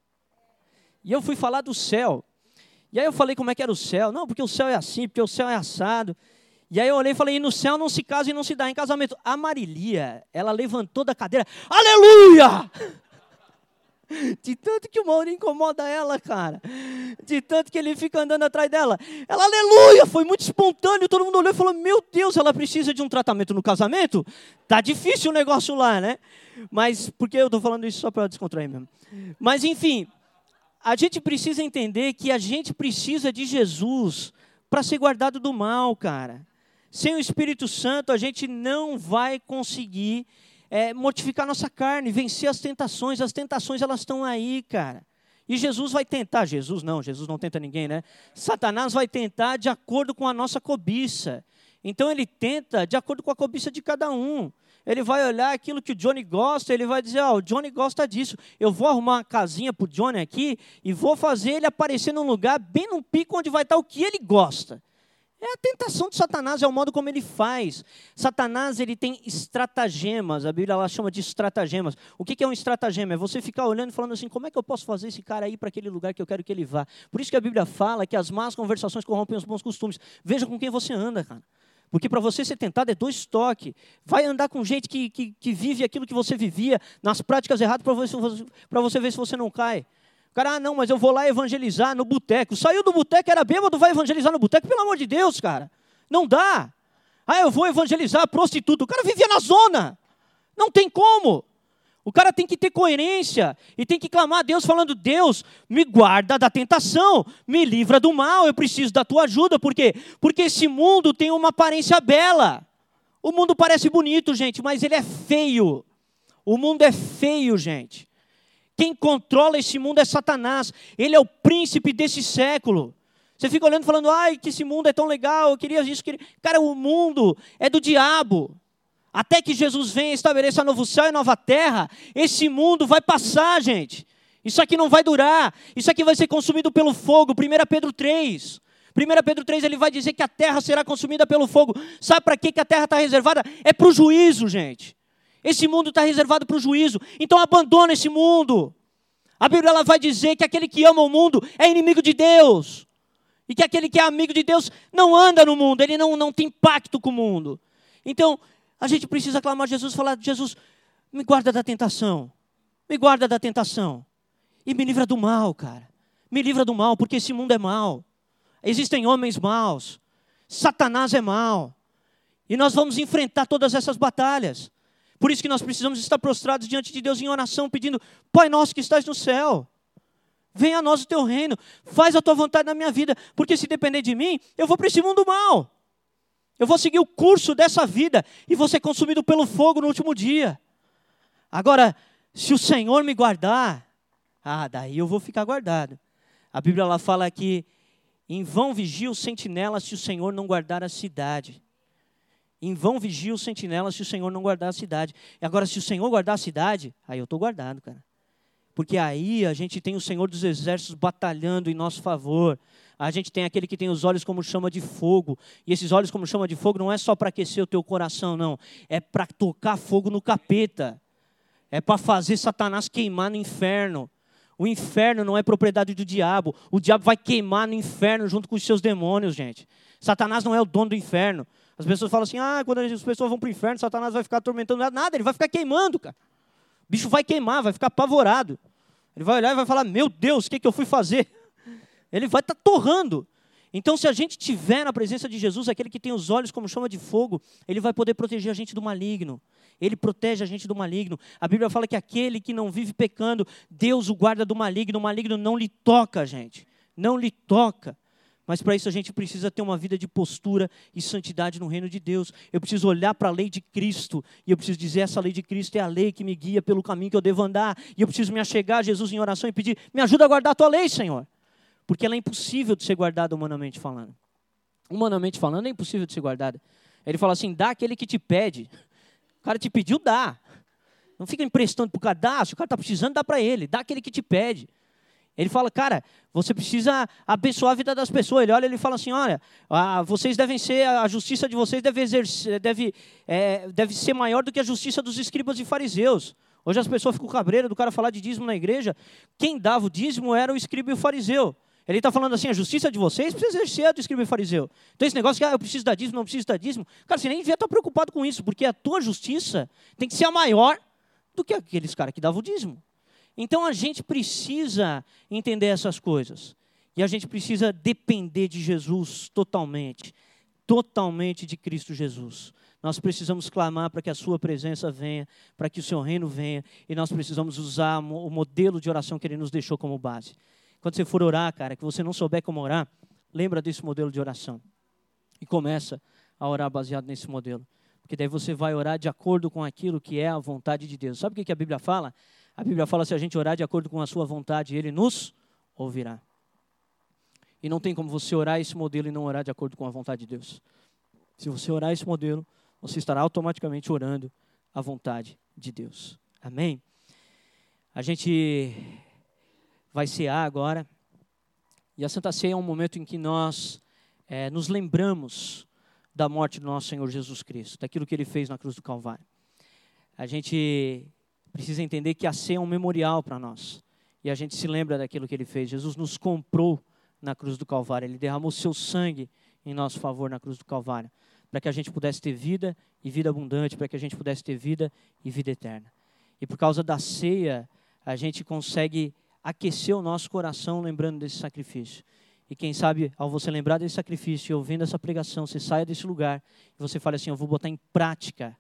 E eu fui falar do céu. E aí eu falei como é que era o céu. Não, porque o céu é assim, porque o céu é assado. E aí eu olhei e falei, e no céu não se casa e não se dá em casamento. A Marilia, ela levantou da cadeira, aleluia! De tanto que o Maurinho incomoda ela, cara. De tanto que ele fica andando atrás dela. Ela, aleluia, foi muito espontâneo. Todo mundo olhou e falou: Meu Deus, ela precisa de um tratamento no casamento? Tá difícil o negócio lá, né? Mas, porque eu estou falando isso só para descontrair mesmo. Mas, enfim, a gente precisa entender que a gente precisa de Jesus para ser guardado do mal, cara. Sem o Espírito Santo, a gente não vai conseguir é, mortificar nossa carne, vencer as tentações. As tentações, elas estão aí, cara. E Jesus vai tentar, Jesus não, Jesus não tenta ninguém, né? Satanás vai tentar de acordo com a nossa cobiça. Então ele tenta de acordo com a cobiça de cada um ele vai olhar aquilo que o Johnny gosta, ele vai dizer: Ó, oh, o Johnny gosta disso. Eu vou arrumar uma casinha para o Johnny aqui e vou fazer ele aparecer num lugar bem num pico onde vai estar o que ele gosta. É a tentação de Satanás, é o modo como ele faz. Satanás ele tem estratagemas, a Bíblia ela chama de estratagemas. O que é um estratagema? É você ficar olhando e falando assim: como é que eu posso fazer esse cara ir para aquele lugar que eu quero que ele vá? Por isso que a Bíblia fala que as más conversações corrompem os bons costumes. Veja com quem você anda, cara. Porque para você ser tentado é dois toques. Vai andar com gente que, que, que vive aquilo que você vivia, nas práticas erradas, para você, você ver se você não cai. O cara, ah, não, mas eu vou lá evangelizar no boteco. Saiu do boteco, era bêbado, vai evangelizar no boteco? Pelo amor de Deus, cara. Não dá. Ah, eu vou evangelizar prostituta. O cara vivia na zona. Não tem como. O cara tem que ter coerência e tem que clamar a Deus falando: Deus, me guarda da tentação, me livra do mal, eu preciso da tua ajuda. Por quê? Porque esse mundo tem uma aparência bela. O mundo parece bonito, gente, mas ele é feio. O mundo é feio, gente. Quem controla esse mundo é Satanás. Ele é o príncipe desse século. Você fica olhando falando: ai, que esse mundo é tão legal, eu queria isso. Queria... Cara, o mundo é do diabo. Até que Jesus venha e estabeleça novo céu e nova terra, esse mundo vai passar, gente. Isso aqui não vai durar. Isso aqui vai ser consumido pelo fogo. 1 Pedro 3. 1 Pedro 3 ele vai dizer que a terra será consumida pelo fogo. Sabe para que a terra está reservada? É para o juízo, gente. Esse mundo está reservado para o juízo. Então abandona esse mundo. A Bíblia ela vai dizer que aquele que ama o mundo é inimigo de Deus. E que aquele que é amigo de Deus não anda no mundo, ele não, não tem pacto com o mundo. Então, a gente precisa clamar a Jesus falar: Jesus, me guarda da tentação. Me guarda da tentação. E me livra do mal, cara. Me livra do mal, porque esse mundo é mal. Existem homens maus. Satanás é mal. E nós vamos enfrentar todas essas batalhas. Por isso que nós precisamos estar prostrados diante de Deus em oração, pedindo: Pai nosso que estás no céu, venha a nós o teu reino, faz a tua vontade na minha vida, porque se depender de mim, eu vou para esse mundo mal. Eu vou seguir o curso dessa vida e vou ser consumido pelo fogo no último dia. Agora, se o Senhor me guardar, ah, daí eu vou ficar guardado. A Bíblia lá fala que em vão vigia o sentinela se o Senhor não guardar a cidade. Em vão vigia o sentinela se o Senhor não guardar a cidade. E agora, se o Senhor guardar a cidade, aí eu estou guardado, cara. Porque aí a gente tem o Senhor dos Exércitos batalhando em nosso favor. A gente tem aquele que tem os olhos como chama de fogo. E esses olhos como chama de fogo não é só para aquecer o teu coração, não. É para tocar fogo no capeta. É para fazer Satanás queimar no inferno. O inferno não é propriedade do diabo. O diabo vai queimar no inferno junto com os seus demônios, gente. Satanás não é o dono do inferno. As pessoas falam assim: ah, quando as pessoas vão para o inferno, Satanás vai ficar atormentando. Nada, ele vai ficar queimando, cara. O bicho vai queimar, vai ficar apavorado. Ele vai olhar e vai falar: meu Deus, o que, que eu fui fazer? [LAUGHS] Ele vai estar tá torrando. Então, se a gente tiver na presença de Jesus, aquele que tem os olhos como chama de fogo, ele vai poder proteger a gente do maligno. Ele protege a gente do maligno. A Bíblia fala que aquele que não vive pecando, Deus o guarda do maligno. O maligno não lhe toca, gente. Não lhe toca. Mas para isso a gente precisa ter uma vida de postura e santidade no reino de Deus. Eu preciso olhar para a lei de Cristo e eu preciso dizer: essa lei de Cristo é a lei que me guia pelo caminho que eu devo andar. E eu preciso me achegar a Jesus em oração e pedir: me ajuda a guardar a tua lei, Senhor. Porque ela é impossível de ser guardada humanamente falando. Humanamente falando, é impossível de ser guardada. Ele fala assim: dá aquele que te pede. O cara te pediu, dá. Não fica emprestando para o cadastro, o cara está precisando, dá para ele. Dá aquele que te pede. Ele fala, cara, você precisa abençoar a vida das pessoas. Ele olha, ele fala assim, olha, a, vocês devem ser, a justiça de vocês deve, exercer, deve, é, deve ser maior do que a justiça dos escribas e fariseus. Hoje as pessoas ficam cabreiras do cara falar de dízimo na igreja. Quem dava o dízimo era o escriba e o fariseu. Ele está falando assim, a justiça de vocês precisa exercer a do escriba e fariseu. Então esse negócio que ah, eu preciso dar dízimo, não preciso dar dízimo. Cara, você nem devia estar preocupado com isso, porque a tua justiça tem que ser a maior do que aqueles caras que davam o dízimo. Então a gente precisa entender essas coisas. E a gente precisa depender de Jesus totalmente. Totalmente de Cristo Jesus. Nós precisamos clamar para que a Sua presença venha, para que o Seu reino venha, e nós precisamos usar o modelo de oração que Ele nos deixou como base. Quando você for orar, cara, que você não souber como orar, lembra desse modelo de oração. E começa a orar baseado nesse modelo. Porque daí você vai orar de acordo com aquilo que é a vontade de Deus. Sabe o que a Bíblia fala? A Bíblia fala: se a gente orar de acordo com a sua vontade, ele nos ouvirá. E não tem como você orar esse modelo e não orar de acordo com a vontade de Deus. Se você orar esse modelo, você estará automaticamente orando a vontade de Deus. Amém? A gente vai cear agora. E a Santa Ceia é um momento em que nós é, nos lembramos da morte do nosso Senhor Jesus Cristo, daquilo que ele fez na cruz do Calvário. A gente precisa entender que a ceia é um memorial para nós. E a gente se lembra daquilo que ele fez. Jesus nos comprou na cruz do Calvário. Ele derramou seu sangue em nosso favor na cruz do Calvário. Para que a gente pudesse ter vida e vida abundante, para que a gente pudesse ter vida e vida eterna. E por causa da ceia, a gente consegue aquecer o nosso coração lembrando desse sacrifício. E quem sabe, ao você lembrar desse sacrifício e ouvindo essa pregação, você saia desse lugar e você fale assim: Eu vou botar em prática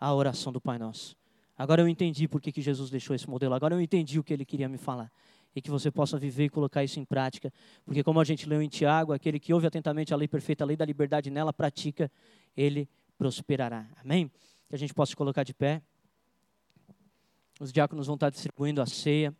a oração do Pai Nosso. Agora eu entendi por que, que Jesus deixou esse modelo. Agora eu entendi o que ele queria me falar. E que você possa viver e colocar isso em prática. Porque, como a gente leu em Tiago, aquele que ouve atentamente a lei perfeita, a lei da liberdade nela pratica, ele prosperará. Amém? Que a gente possa colocar de pé. Os diáconos vão estar distribuindo a ceia.